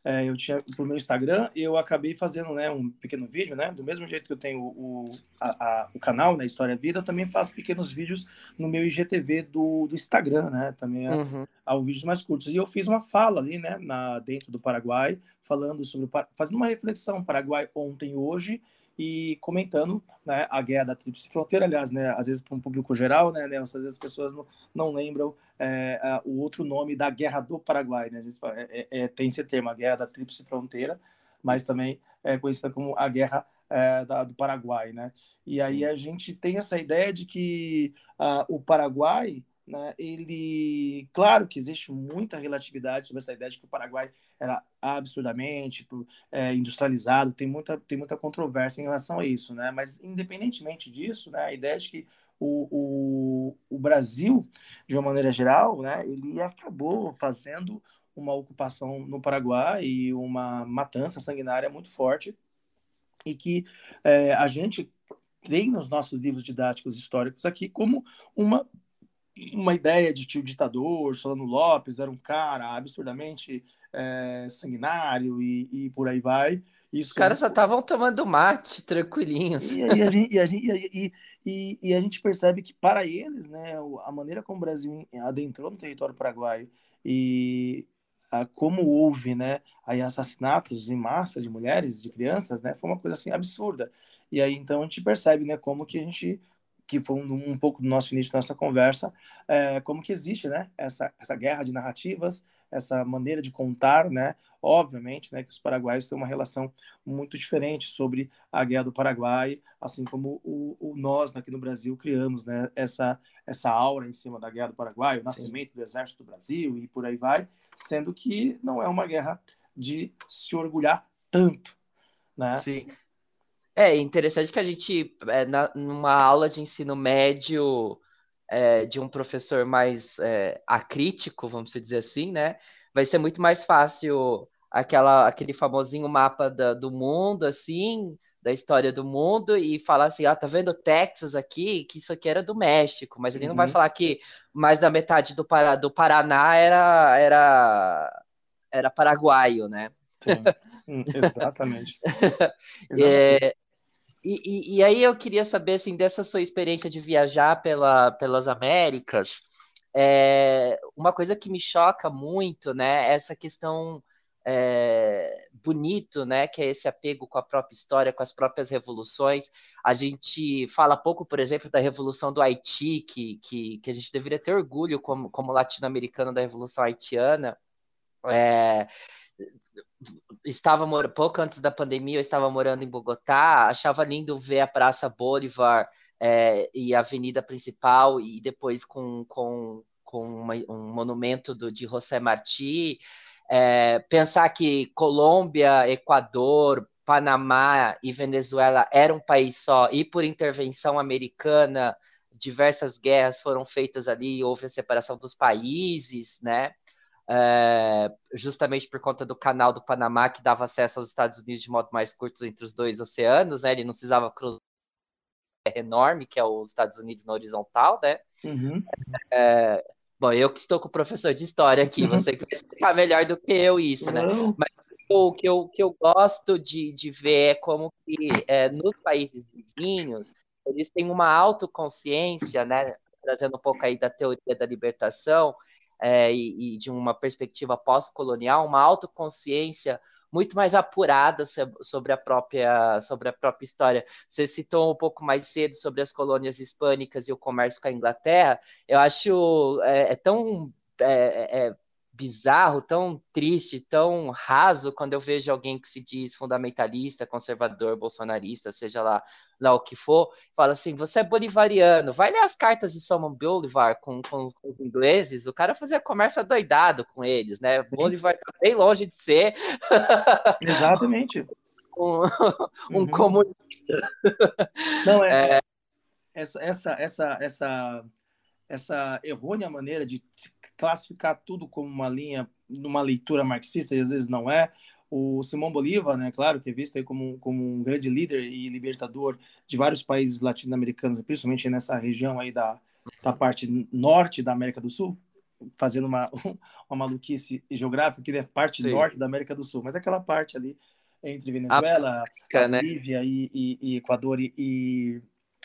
é, eu tinha pro meu Instagram, eu acabei fazendo né, um pequeno vídeo, né? Do mesmo jeito que eu tenho o, a, a, o canal, né, História Vida, eu também faço pequenos vídeos no meu IGTV do, do Instagram, né? Também é, uhum. há vídeos mais curtos. E eu fiz uma fala ali, né, na, dentro do Paraguai, falando sobre, fazendo uma reflexão, Paraguai ontem e hoje, e comentando né, a guerra da Tríplice Fronteira, aliás, né, às vezes para um público geral, né, né, às vezes as pessoas não, não lembram é, a, o outro nome da Guerra do Paraguai, né, fala, é, é, tem esse termo, a Guerra da Tríplice Fronteira, mas também é conhecida como a Guerra é, da, do Paraguai, né, e aí a gente tem essa ideia de que uh, o Paraguai né, ele, claro que existe muita relatividade sobre essa ideia de que o Paraguai era absurdamente é, industrializado, tem muita, tem muita controvérsia em relação a isso, né? Mas independentemente disso, né, a ideia de que o, o, o Brasil, de uma maneira geral, né, ele acabou fazendo uma ocupação no Paraguai e uma matança sanguinária muito forte e que é, a gente tem nos nossos livros didáticos históricos aqui como uma uma ideia de tio ditador, Solano Lopes era um cara absurdamente é, sanguinário e, e, por aí vai. Isso Os caras só estavam tomando mate, tranquilinhos. E, e, a gente, e, a gente percebe que para eles, né, a maneira como o Brasil adentrou no território paraguaio e a, como houve, né, aí assassinatos em massa de mulheres, de crianças, né, foi uma coisa assim absurda. E aí então a gente percebe, né, como que a gente que foi um, um, pouco do nosso início da nossa conversa, é, como que existe, né, essa, essa guerra de narrativas, essa maneira de contar, né, obviamente, né, que os paraguaios têm uma relação muito diferente sobre a guerra do Paraguai, assim como o, o nós aqui no Brasil criamos, né, essa essa aura em cima da guerra do Paraguai, o nascimento Sim. do exército do Brasil e por aí vai, sendo que não é uma guerra de se orgulhar tanto, né? Sim. É interessante que a gente, é, na, numa aula de ensino médio é, de um professor mais é, acrítico, vamos dizer assim, né? Vai ser muito mais fácil aquela, aquele famosinho mapa da, do mundo, assim, da história do mundo, e falar assim: ah, tá vendo Texas aqui? Que isso aqui era do México, mas ele uhum. não vai uhum. falar que mais da metade do, Pará, do Paraná era, era, era paraguaio, né? Sim, hum, exatamente. exatamente. É, e, e, e, aí eu queria saber, assim, dessa sua experiência de viajar pela, pelas Américas, é, uma coisa que me choca muito, né, é essa questão é, bonito, né, que é esse apego com a própria história, com as próprias revoluções. A gente fala pouco, por exemplo, da Revolução do Haiti, que, que, que a gente deveria ter orgulho como, como latino-americano da Revolução Haitiana. É, estava pouco antes da pandemia, eu estava morando em Bogotá, achava lindo ver a Praça Bolivar é, e a Avenida Principal e depois com, com, com uma, um monumento do, de José Martí. É, pensar que Colômbia, Equador, Panamá e Venezuela era um país só, e por intervenção americana, diversas guerras foram feitas ali, houve a separação dos países, né? É, justamente por conta do canal do Panamá que dava acesso aos Estados Unidos de modo mais curto entre os dois oceanos, né? Ele não precisava cruzar enorme, que é os Estados Unidos na horizontal, né? Uhum. É, bom, eu que estou com o professor de história aqui, uhum. você que vai explicar melhor do que eu isso, né? Mas o que eu, que eu gosto de, de ver é como que é, nos países vizinhos eles têm uma autoconsciência, né? Trazendo um pouco aí da teoria da libertação é, e, e de uma perspectiva pós-colonial, uma autoconsciência muito mais apurada sobre a própria sobre a própria história. Você citou um pouco mais cedo sobre as colônias hispânicas e o comércio com a Inglaterra. Eu acho é, é tão é, é, bizarro, tão triste, tão raso quando eu vejo alguém que se diz fundamentalista, conservador, bolsonarista, seja lá, lá o que for, fala assim: você é bolivariano, vai ler as cartas de Simon Bolivar com, com, com os ingleses, o cara fazia comércio doidado com eles, né? Bolivar tá bem longe de ser. Exatamente. um, um uhum. comunista. Não, é, é, Essa, essa, essa, essa, essa errônea maneira de classificar tudo como uma linha, numa leitura marxista, e às vezes não é. O Simão Bolívar, né, claro, que é visto aí como, como um grande líder e libertador de vários países latino-americanos, principalmente nessa região aí da, da parte norte da América do Sul, fazendo uma, uma maluquice geográfica, que é parte Sim. norte da América do Sul, mas aquela parte ali entre Venezuela, África, né? Bolívia né? e, e, e, Equador, e, e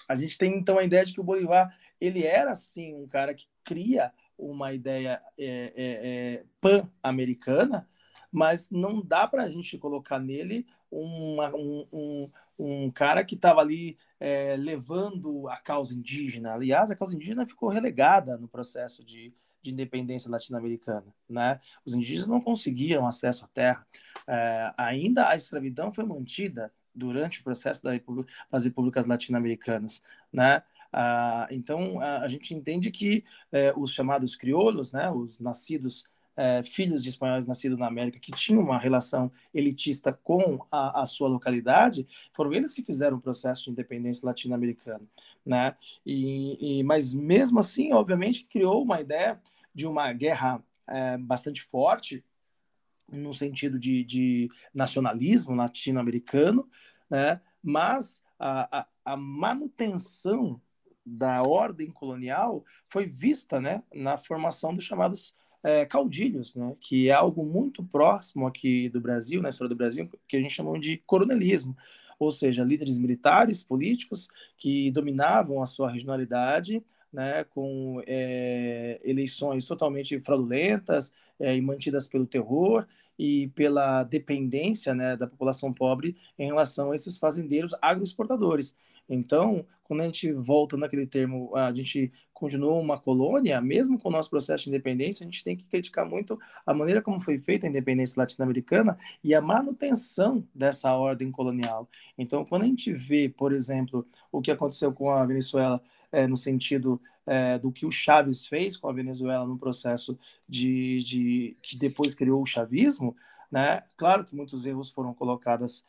a gente tem então a ideia de que o Bolívar ele era sim um cara que cria uma ideia é, é, é, pan-americana, mas não dá para a gente colocar nele uma, um, um, um, cara que estava ali é, levando a causa indígena. Aliás, a causa indígena ficou relegada no processo de, de independência latino-americana. Né? Os indígenas não conseguiram acesso à terra. É, ainda a escravidão foi mantida durante o processo da das repúblicas latino-americanas. Né? Ah, então, a, gente entende que eh, os chamados crioulos, né, os nascidos, eh, filhos de espanhóis nascidos na América, que tinham uma relação elitista com a, a sua localidade, foram eles que fizeram o processo de independência latino-americano. Né? E, e, mas, mesmo assim, obviamente, criou uma ideia de uma guerra eh, bastante forte, no sentido de, de nacionalismo latino-americano, né? mas a, a, a manutenção da ordem colonial foi vista né, na formação dos chamados é, caudilhos, né, que é algo muito próximo aqui do Brasil, na história do Brasil, que a gente chama de coronelismo, ou seja, líderes militares, políticos que dominavam a sua regionalidade, né, com é, eleições totalmente fraudulentas é, e mantidas pelo terror e pela dependência né, da população pobre em relação a esses fazendeiros agroexportadores. Então, quando a gente volta naquele termo, a gente continuou uma colônia, mesmo com o nosso processo de independência, a gente tem que criticar muito a maneira como foi feita a independência latino-americana e a manutenção dessa ordem colonial. Então, quando a gente vê, por exemplo, o que aconteceu com a Venezuela é, no sentido é, do que o Chaves fez com a Venezuela no processo de, de que depois criou o chavismo, né? Claro que muitos erros foram colocados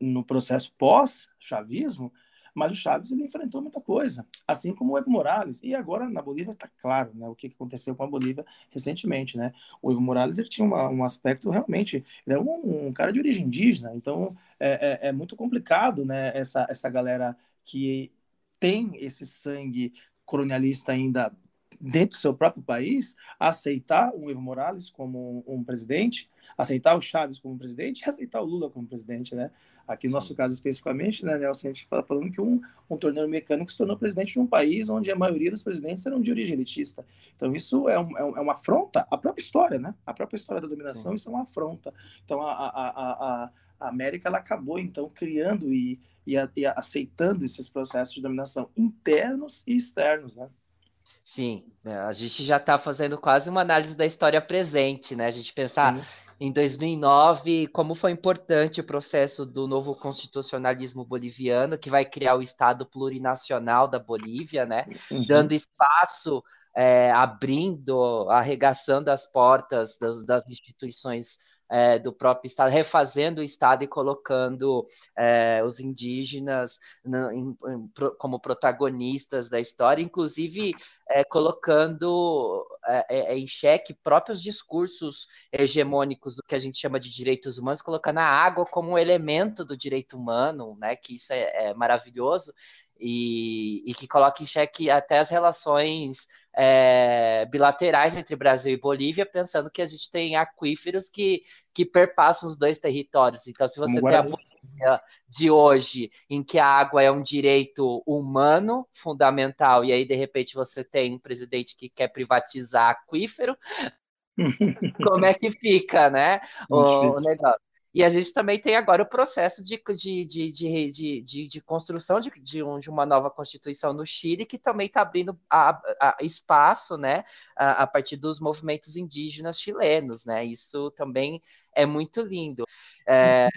no processo pós-chavismo, mas o Chaves ele enfrentou muita coisa, assim como o Evo Morales. E agora na Bolívia está claro né, o que aconteceu com a Bolívia recentemente. Né? O Evo Morales ele tinha uma, um aspecto realmente. Ele é um, um, cara de origem indígena, então é, é, é muito complicado né, essa, essa galera que tem esse sangue colonialista ainda dentro do seu próprio país, aceitar o Evo Morales como um, presidente, aceitar o Chaves como presidente e aceitar o Lula como presidente, né? Aqui no nosso caso especificamente, né, Nelson, a gente está falando que um, um torneio mecânico se tornou presidente de um país onde a maioria dos presidentes eram de origem elitista. Então isso é, um, é, é uma afronta à própria história, né? A própria história da dominação, Sim. isso é uma afronta. Então a, a, a, a América ela acabou então criando e, e, e aceitando esses processos de dominação internos e externos, né? Sim, né, a gente já está fazendo quase uma análise da história presente, né? A gente pensar Sim em 2009, como foi importante o processo do novo constitucionalismo boliviano, que vai criar o Estado plurinacional da Bolívia, né? Uhum. Dando espaço, é, abrindo, arregaçando as portas das, das instituições é, do próprio Estado, refazendo o Estado e colocando é, os indígenas no, em, em, como protagonistas da história, inclusive é, colocando é, é, é, em xeque próprios discursos hegemônicos do que a gente chama de direitos humanos, colocando a água como um elemento do direito humano, né, que isso é, maravilhoso, e, e que coloca em xeque até as relações é, bilaterais entre Brasil e Bolívia, pensando que a gente tem aquíferos que, que perpassam os dois territórios. Então, se você tem a Bolívia de hoje, em que a água é um direito humano fundamental, e aí, de repente, você tem um presidente que quer privatizar aquífero, como é que fica, né? O, o negócio. E a gente também tem agora o processo de, de, de, de, de, de construção de, de, um, de, uma nova Constituição no Chile, que também está abrindo a, a, espaço né, a, a, partir dos movimentos indígenas chilenos. Né? Isso também é muito lindo. É,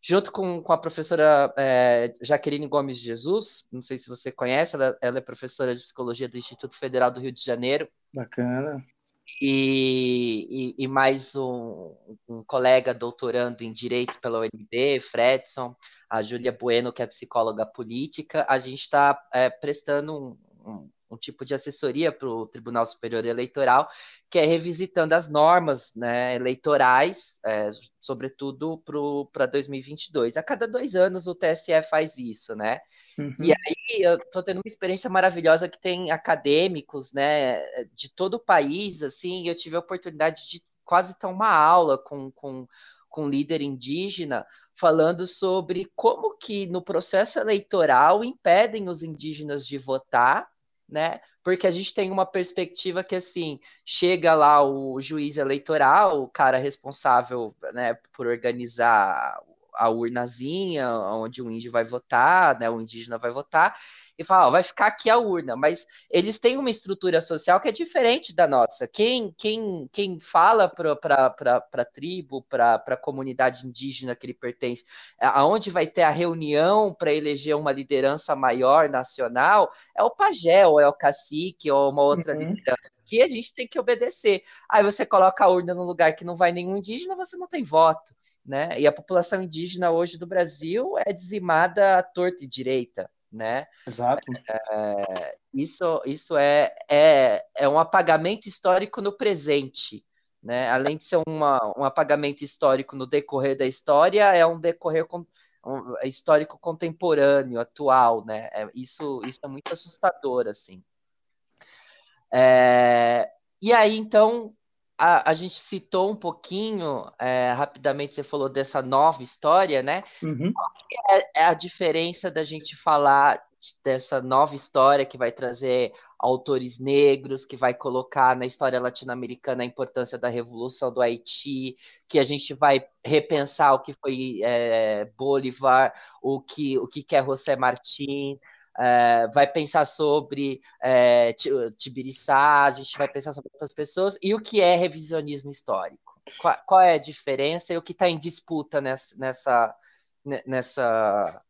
junto com, com a professora é, Jaqueline Gomes Jesus, não sei se você conhece, ela, ela é professora de psicologia do Instituto Federal do Rio de Janeiro. Bacana e, e, e mais um, um, colega doutorando em Direito pela UNB, Fredson, a Júlia Bueno, que é psicóloga política, a gente está é, prestando um, um, um tipo de assessoria para o Tribunal Superior Eleitoral, que é revisitando as normas né, eleitorais, é, sobretudo para 2022. A cada dois anos o TSE faz isso, né? Uhum. E aí eu estou tendo uma experiência maravilhosa que tem acadêmicos né, de todo o país, assim, e eu tive a oportunidade de quase ter uma aula com, com com líder indígena, falando sobre como que no processo eleitoral impedem os indígenas de votar né? Porque a gente tem uma perspectiva que assim chega lá o juiz eleitoral, o cara responsável, né, por organizar a urnazinha onde o índio vai votar, né, o indígena vai votar, e fala, ó, vai ficar aqui a urna, mas eles têm uma estrutura social que é diferente da nossa. Quem, quem, quem fala para a tribo, para a comunidade indígena que ele pertence, aonde vai ter a reunião para eleger uma liderança maior nacional, é o pajé, ou é o cacique, ou uma outra uhum. liderança que a gente tem que obedecer. Aí você coloca a urna num lugar que não vai nenhum indígena, você não tem voto, né? E a população indígena hoje do Brasil é dizimada à torta e direita, né? Exato. É, isso isso é, é, é um apagamento histórico no presente, né? Além de ser uma, um apagamento histórico no decorrer da história, é um decorrer com, um, histórico contemporâneo, atual, né? É, isso, isso é muito assustador, assim. É, e aí, então, a, a, gente citou um pouquinho, é, rapidamente, você falou dessa nova história, né? Uhum. É, é, a diferença da gente falar dessa nova história que vai trazer autores negros, que vai colocar na história latino-americana a importância da Revolução do Haiti, que a gente vai repensar o que foi é, Bolivar, o que, o que é José Martí, é, vai pensar sobre é, Tibiriçá, a gente vai pensar sobre outras pessoas, e o que é revisionismo histórico? Qual, qual é a diferença e o que está em disputa nessa, nessa, nessa,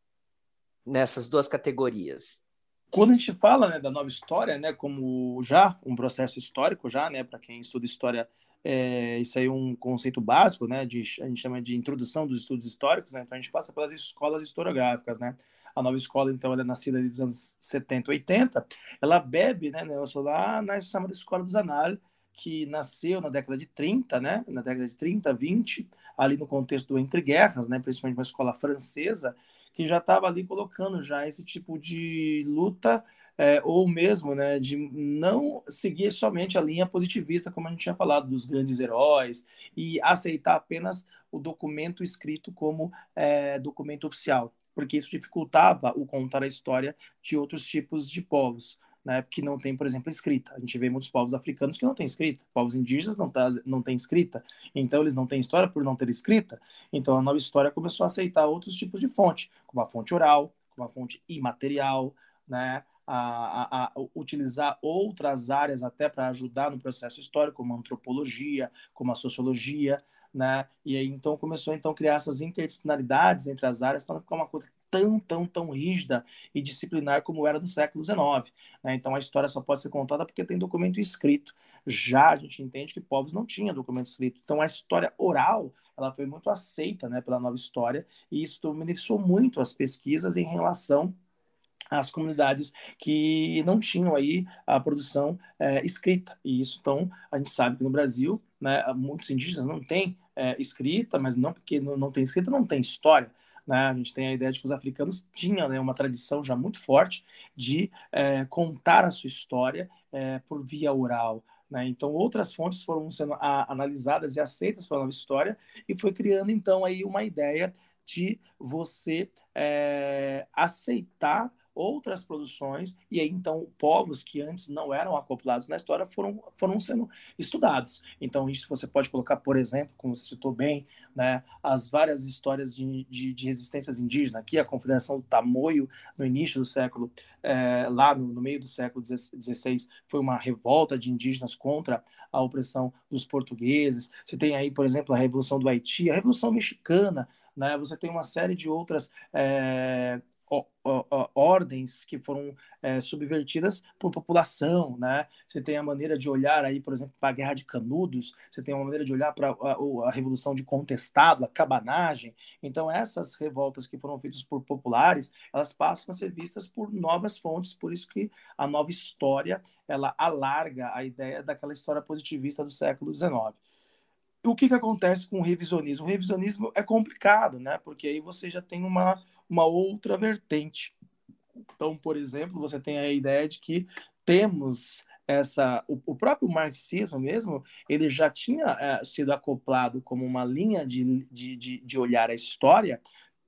nessas duas categorias? Quando a gente fala né, da nova história, né, como já um processo histórico, já, né, para quem estuda história, é, isso aí é um conceito básico, né, de, a gente chama de introdução dos estudos históricos, né, então a gente passa pelas escolas historiográficas, né, a nova escola, então, ela é nascida dos anos 70, 80, ela bebe, né, Nelson, lá na chamada Escola dos Anal, que nasceu na década de 30, né, na década de 30, 20, ali no contexto do entre guerras, né, principalmente uma escola francesa, que já estava ali colocando já esse tipo de luta é, ou mesmo né, de não seguir somente a linha positivista, como a gente tinha falado, dos grandes heróis, e aceitar apenas o documento escrito como é, documento oficial porque isso dificultava o contar a história de outros tipos de povos. Né, que não tem, por exemplo, escrita. A gente vê muitos povos africanos que não têm escrita, povos indígenas não, tá, não têm escrita, então eles não têm história por não ter escrita. Então a nova história começou a aceitar outros tipos de fonte, como a fonte oral, como a fonte imaterial, né, a, a, a utilizar outras áreas até para ajudar no processo histórico, como a antropologia, como a sociologia, né? E aí então começou então a criar essas interdisciplinaridades entre as áreas para não ficar uma coisa tão, tão, tão rígida e disciplinar como era no século XIX. Né? Então a história só pode ser contada porque tem documento escrito. Já a gente entende que povos não tinham documento escrito. Então a história oral ela foi muito aceita né, pela nova história e isso beneficiou muito as pesquisas em relação às comunidades que não tinham aí a produção é, escrita. E isso, então, a gente sabe que no Brasil, né, muitos indígenas não têm é, escrita, mas não porque não, não tem escrita, não tem história. Né? A gente tem a ideia de que os africanos tinham né, uma tradição já muito forte de é, contar a sua história é, por via oral. Né? Então, outras fontes foram sendo a, analisadas e aceitas pela nova história e foi criando, então, aí uma ideia de você é, aceitar outras produções, e aí então povos que antes não eram acoplados na história foram, foram sendo estudados. Então, isso você pode colocar, por exemplo, como você citou bem, né, as várias histórias de, de, de resistências indígenas, aqui a Confederação do Tamoio, no início do século, é, lá no, no, meio do século XVI, foi uma revolta de indígenas contra a opressão dos portugueses. Você tem aí, por exemplo, a Revolução do Haiti, a Revolução Mexicana, né? Você tem uma série de outras é, ordens que foram é, subvertidas por população, né? Você tem a maneira de olhar aí, por exemplo, para a Guerra de Canudos, você tem uma maneira de olhar para a, a, Revolução de Contestado, a cabanagem. Então, essas revoltas que foram feitas por populares, elas passam a ser vistas por novas fontes, por isso que a nova história, ela alarga a ideia daquela história positivista do século XIX o que, que acontece com o revisionismo? O revisionismo é complicado, né? Porque aí você já tem uma, uma outra vertente. Então, por exemplo, você tem a ideia de que temos essa o, o próprio marxismo mesmo ele já tinha é, sido acoplado como uma linha de, de, de, de olhar a história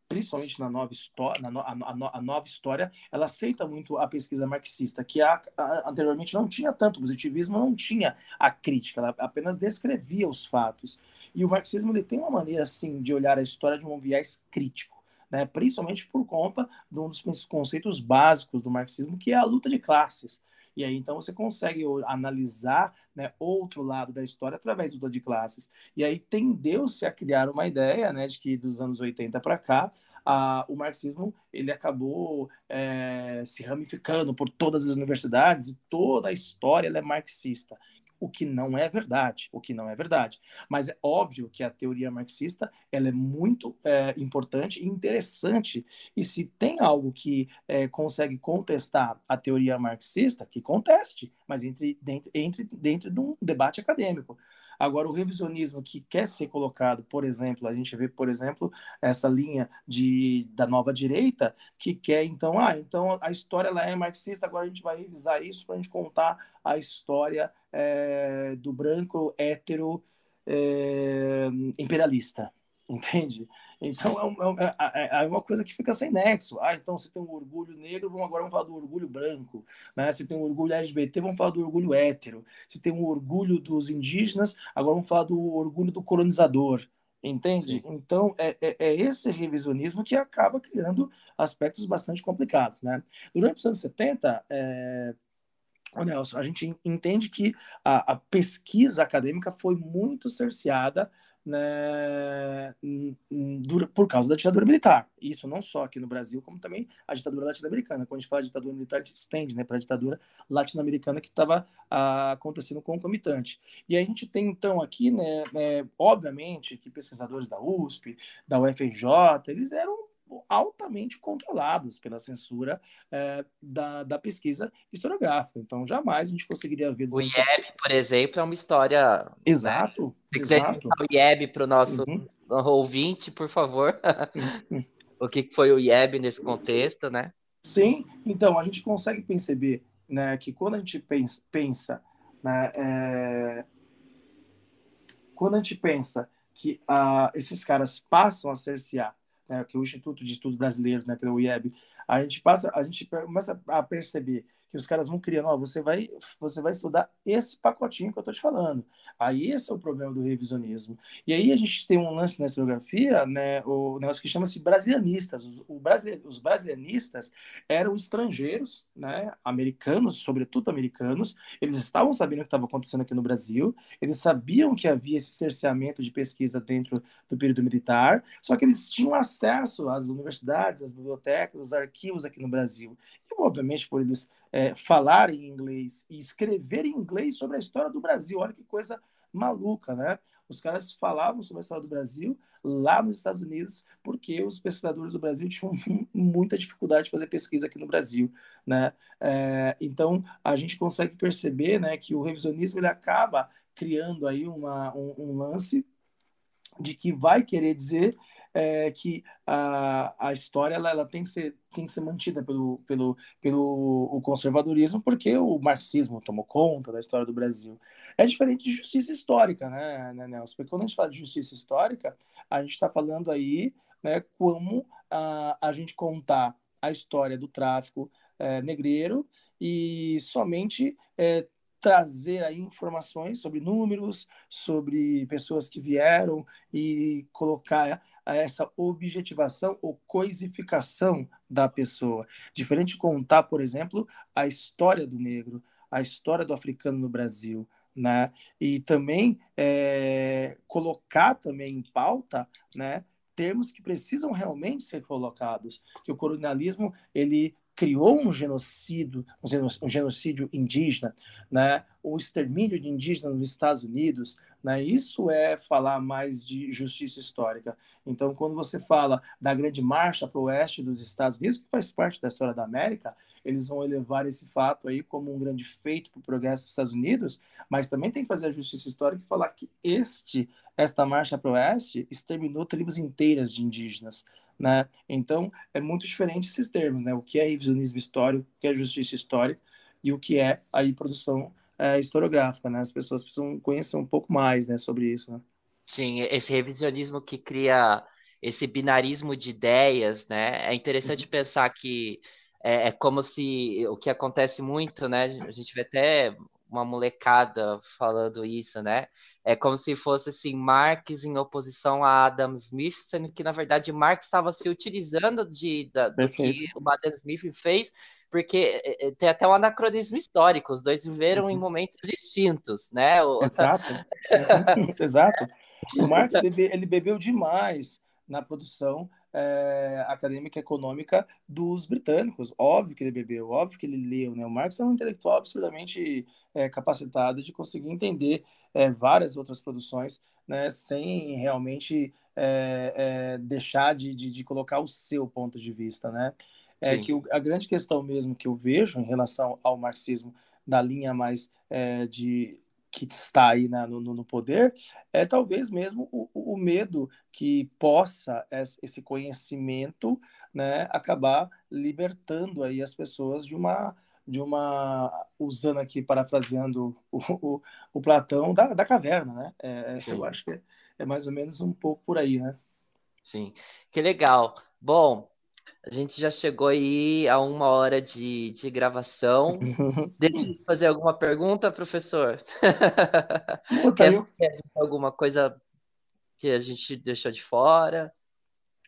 principalmente na nova história, na no, a, a, nova história, ela aceita muito a pesquisa marxista, que a, anteriormente não tinha tanto o positivismo, não tinha a crítica, ela apenas descrevia os fatos. E o marxismo ele tem uma maneira assim de olhar a história de um viés crítico né, principalmente por conta de um dos conceitos básicos do marxismo, que é a luta de classes. E aí, então, você consegue analisar né, outro lado da história através luta de classes. E aí, tendeu-se a criar uma ideia né, de que dos anos 80 para cá, a, o marxismo ele acabou é, se ramificando por todas as universidades e toda a história é marxista o que não é verdade, o que não é verdade. Mas é óbvio que a teoria marxista ela é muito é, importante e interessante. E se tem algo que é, consegue contestar a teoria marxista, que conteste, mas entre dentro, entre dentro de um debate acadêmico. Agora, o revisionismo que quer ser colocado, por exemplo, a gente vê, por exemplo, essa linha de, da nova direita, que quer, então, ah, então a história ela é marxista, agora a gente vai revisar isso para a gente contar a história é, do branco hétero é, imperialista, entende? Então é, é, é, é, uma coisa que fica sem nexo. Ah, então você tem um orgulho negro, vamos agora vamos falar do orgulho branco. Né? Você tem um orgulho LGBT, vamos falar do orgulho hétero. Você tem um orgulho dos indígenas, agora vamos falar do orgulho do colonizador. Entende? Sim. Então, é, é, é, esse revisionismo que acaba criando aspectos bastante complicados. Né? Durante os anos 70, é, Nelson, a gente entende que a, a pesquisa acadêmica foi muito cerceada né, por causa da ditadura militar. Isso não só aqui no Brasil, como também a ditadura latino-americana. Quando a gente fala de ditadura militar, a gente estende né, para a ditadura latino-americana que estava ah, acontecendo concomitante. E a gente tem, então, aqui, né, né, obviamente, que pesquisadores da USP, da UFRJ, eles eram altamente controlados pela censura é, da, da pesquisa historiográfica. Então, jamais a gente conseguiria ver... O IEB, por exemplo, é uma história... Né? Exato. Né? Se quiser exato. o IEB para o nosso uhum. ouvinte, por favor. Uhum. o que foi o IEB nesse contexto, né? Sim, então, a gente consegue perceber né, que quando a gente pensa, pensa né, é... quando a gente pensa que uh, esses caras passam a cercear né, que é o Instituto de Estudos Brasileiros, né, que é o IEB, a gente passa, a gente começa a perceber que os caras vão criando, ó, você vai, você vai estudar esse pacotinho que eu estou te falando. Aí esse é o problema do revisionismo. E aí a gente tem um lance na historiografia, né, o negócio que chama-se brasilianistas. Os, brasile, os brasilianistas eram estrangeiros, né, americanos, sobretudo americanos, eles estavam sabendo o que estava acontecendo aqui no Brasil, eles sabiam que havia esse cerceamento de pesquisa dentro do período militar, só que eles tinham acesso às universidades, às bibliotecas, aos arquivos aqui no Brasil. E, obviamente, por eles é, falarem inglês e escreverem inglês sobre a história do Brasil. Olha que coisa maluca, né? Os caras falavam sobre a história do Brasil lá nos Estados Unidos, porque os pesquisadores do Brasil tinham muita dificuldade de fazer pesquisa aqui no Brasil, né? É, então a gente consegue perceber, né, que o revisionismo ele acaba criando aí uma, um, um lance de que vai querer dizer é, que a, a história ela, ela, tem, que ser, tem que ser mantida pelo, pelo, pelo o conservadorismo, porque o marxismo tomou conta da história do Brasil. É diferente de justiça histórica, né, né Nelson? Porque quando a gente fala de justiça histórica, a gente está falando aí né, como a, a gente contar a história do tráfico é, negreiro e somente é, trazer aí informações sobre números, sobre pessoas que vieram e colocar essa objetivação ou coisificação da pessoa. Diferente de contar, por exemplo, a história do negro, a história do africano no Brasil, né? E também é, colocar também em pauta, né? Termos que precisam realmente ser colocados, que o colonialismo ele criou um genocídio, um genocídio indígena, né? o extermínio de indígenas nos Estados Unidos, né? isso é falar mais de justiça histórica. Então, quando você fala da grande marcha para o oeste dos Estados Unidos, que faz parte da história da América, eles vão elevar esse fato aí como um grande feito para o progresso dos Estados Unidos, mas também tem que fazer a justiça histórica e falar que este, esta marcha para o oeste exterminou tribos inteiras de indígenas, né? Então, é muito diferente esses termos, né? O que é revisionismo histórico, o que é justiça histórica e o que é aí produção é, historiográfica, né? As pessoas precisam conhecer um pouco mais, né, sobre isso, né? Sim, esse revisionismo que cria esse binarismo de ideias, né? É interessante uhum. pensar que é, é, como se o que acontece muito, né? A gente vê até uma molecada falando isso, né? É como se fosse assim, Marx em oposição a Adam Smith, sendo que na verdade Marx estava se utilizando de, da, do que o Adam Smith fez, porque é, é, tem até um anacronismo histórico, os dois viveram uhum. em momentos distintos, né? O... Exato, exato. O Marx bebe, ele bebeu demais na produção é, acadêmica econômica dos britânicos. Óbvio que ele bebeu, óbvio que ele leu. Né? O Marx é um intelectual absurdamente é, capacitado de conseguir entender é, várias outras produções né, sem realmente é, é, deixar de, de, de, colocar o seu ponto de vista. Né? É Sim. que o, a grande questão mesmo que eu vejo em relação ao marxismo da linha mais é, de que está aí na, no, no, poder é talvez mesmo o, o, medo que possa esse conhecimento né, acabar libertando aí as pessoas de uma de uma usando aqui parafraseando o, o, o Platão da, da caverna né? É, é eu acho que é, é mais ou menos um pouco por aí né? Sim. Que legal. Bom a gente já chegou aí a uma hora de, de gravação. Deixa eu fazer alguma pergunta, professor? Quer, quer alguma coisa que a gente deixou de fora?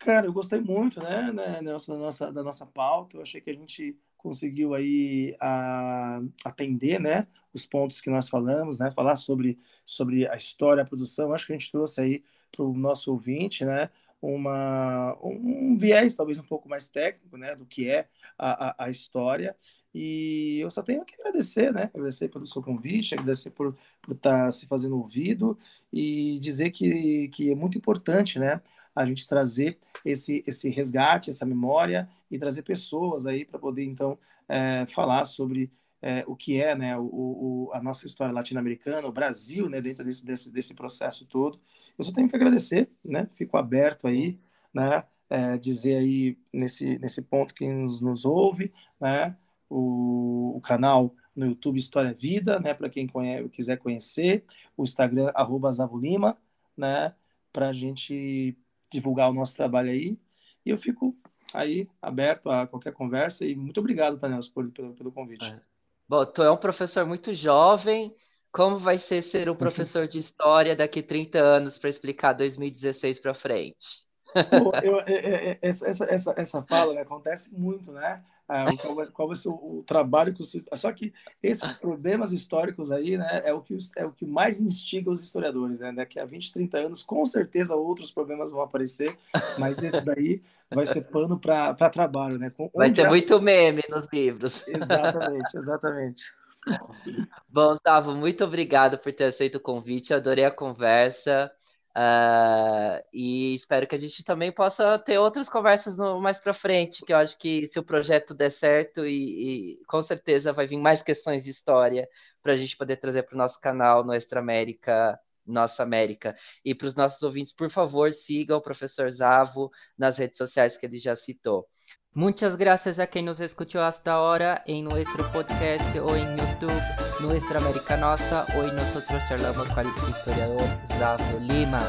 Cara, eu gostei muito, né, né Nelson, da nossa, da nossa pauta. Eu achei que a gente conseguiu aí a, atender, né, os pontos que nós falamos, né, falar sobre, sobre a história, a produção. Acho que a gente trouxe aí para o nosso ouvinte, né, uma, um viés talvez um pouco mais técnico né, do que é a, a, a, história. E eu só tenho que agradecer, né? Agradecer pelo seu convite, agradecer por, estar tá se fazendo ouvido e dizer que, que é muito importante, né? A gente trazer esse, esse resgate, essa memória e trazer pessoas aí para poder, então, é, falar sobre é, o que é né, o, o, a nossa história latino-americana, o Brasil, né, dentro desse, desse, desse processo todo. Eu só tenho que agradecer, né? Fico aberto aí, né? É, dizer aí nesse, nesse ponto que nos, nos ouve, né? O, o canal no YouTube História Vida, né? Para quem conhece, quiser conhecer, o Instagram arroba Zavulima, né? Para a gente divulgar o nosso trabalho aí. E eu fico aí aberto a qualquer conversa e muito obrigado, Tanels, por, pelo, pelo convite. É. Bom, tu é um professor muito jovem. Como vai ser ser um professor de história daqui 30 anos para explicar 2016 para frente? Pô, eu, é, é, é, essa, essa, essa fala né, acontece muito, né? Ah, qual, vai, qual vai ser o, o trabalho que você... Só que esses problemas históricos aí, né, é o que, é o que mais instiga os historiadores, né? Daqui a 20, 30 anos, com certeza outros problemas vão aparecer, mas esse daí vai ser pano para trabalho, né? Com, vai ter muito meme nos livros. Exatamente, exatamente. Bom, Gustavo, muito obrigado por ter aceito o convite, adorei a conversa. Uh, e espero que a gente também possa ter outras conversas no, mais para frente, que eu acho que se o projeto der certo e, e com certeza vai vir mais questões de história para a gente poder trazer para o nosso canal no Extra América, Nossa América. E para os nossos ouvintes, por favor, sigam o professor Zavo nas redes sociais que ele já citou. Muchas gracias a quien nos escuchó hasta ahora en nuestro podcast o en YouTube Nuestra Americanosa. Hoy nosotros charlamos con el historiador Zafo Lima.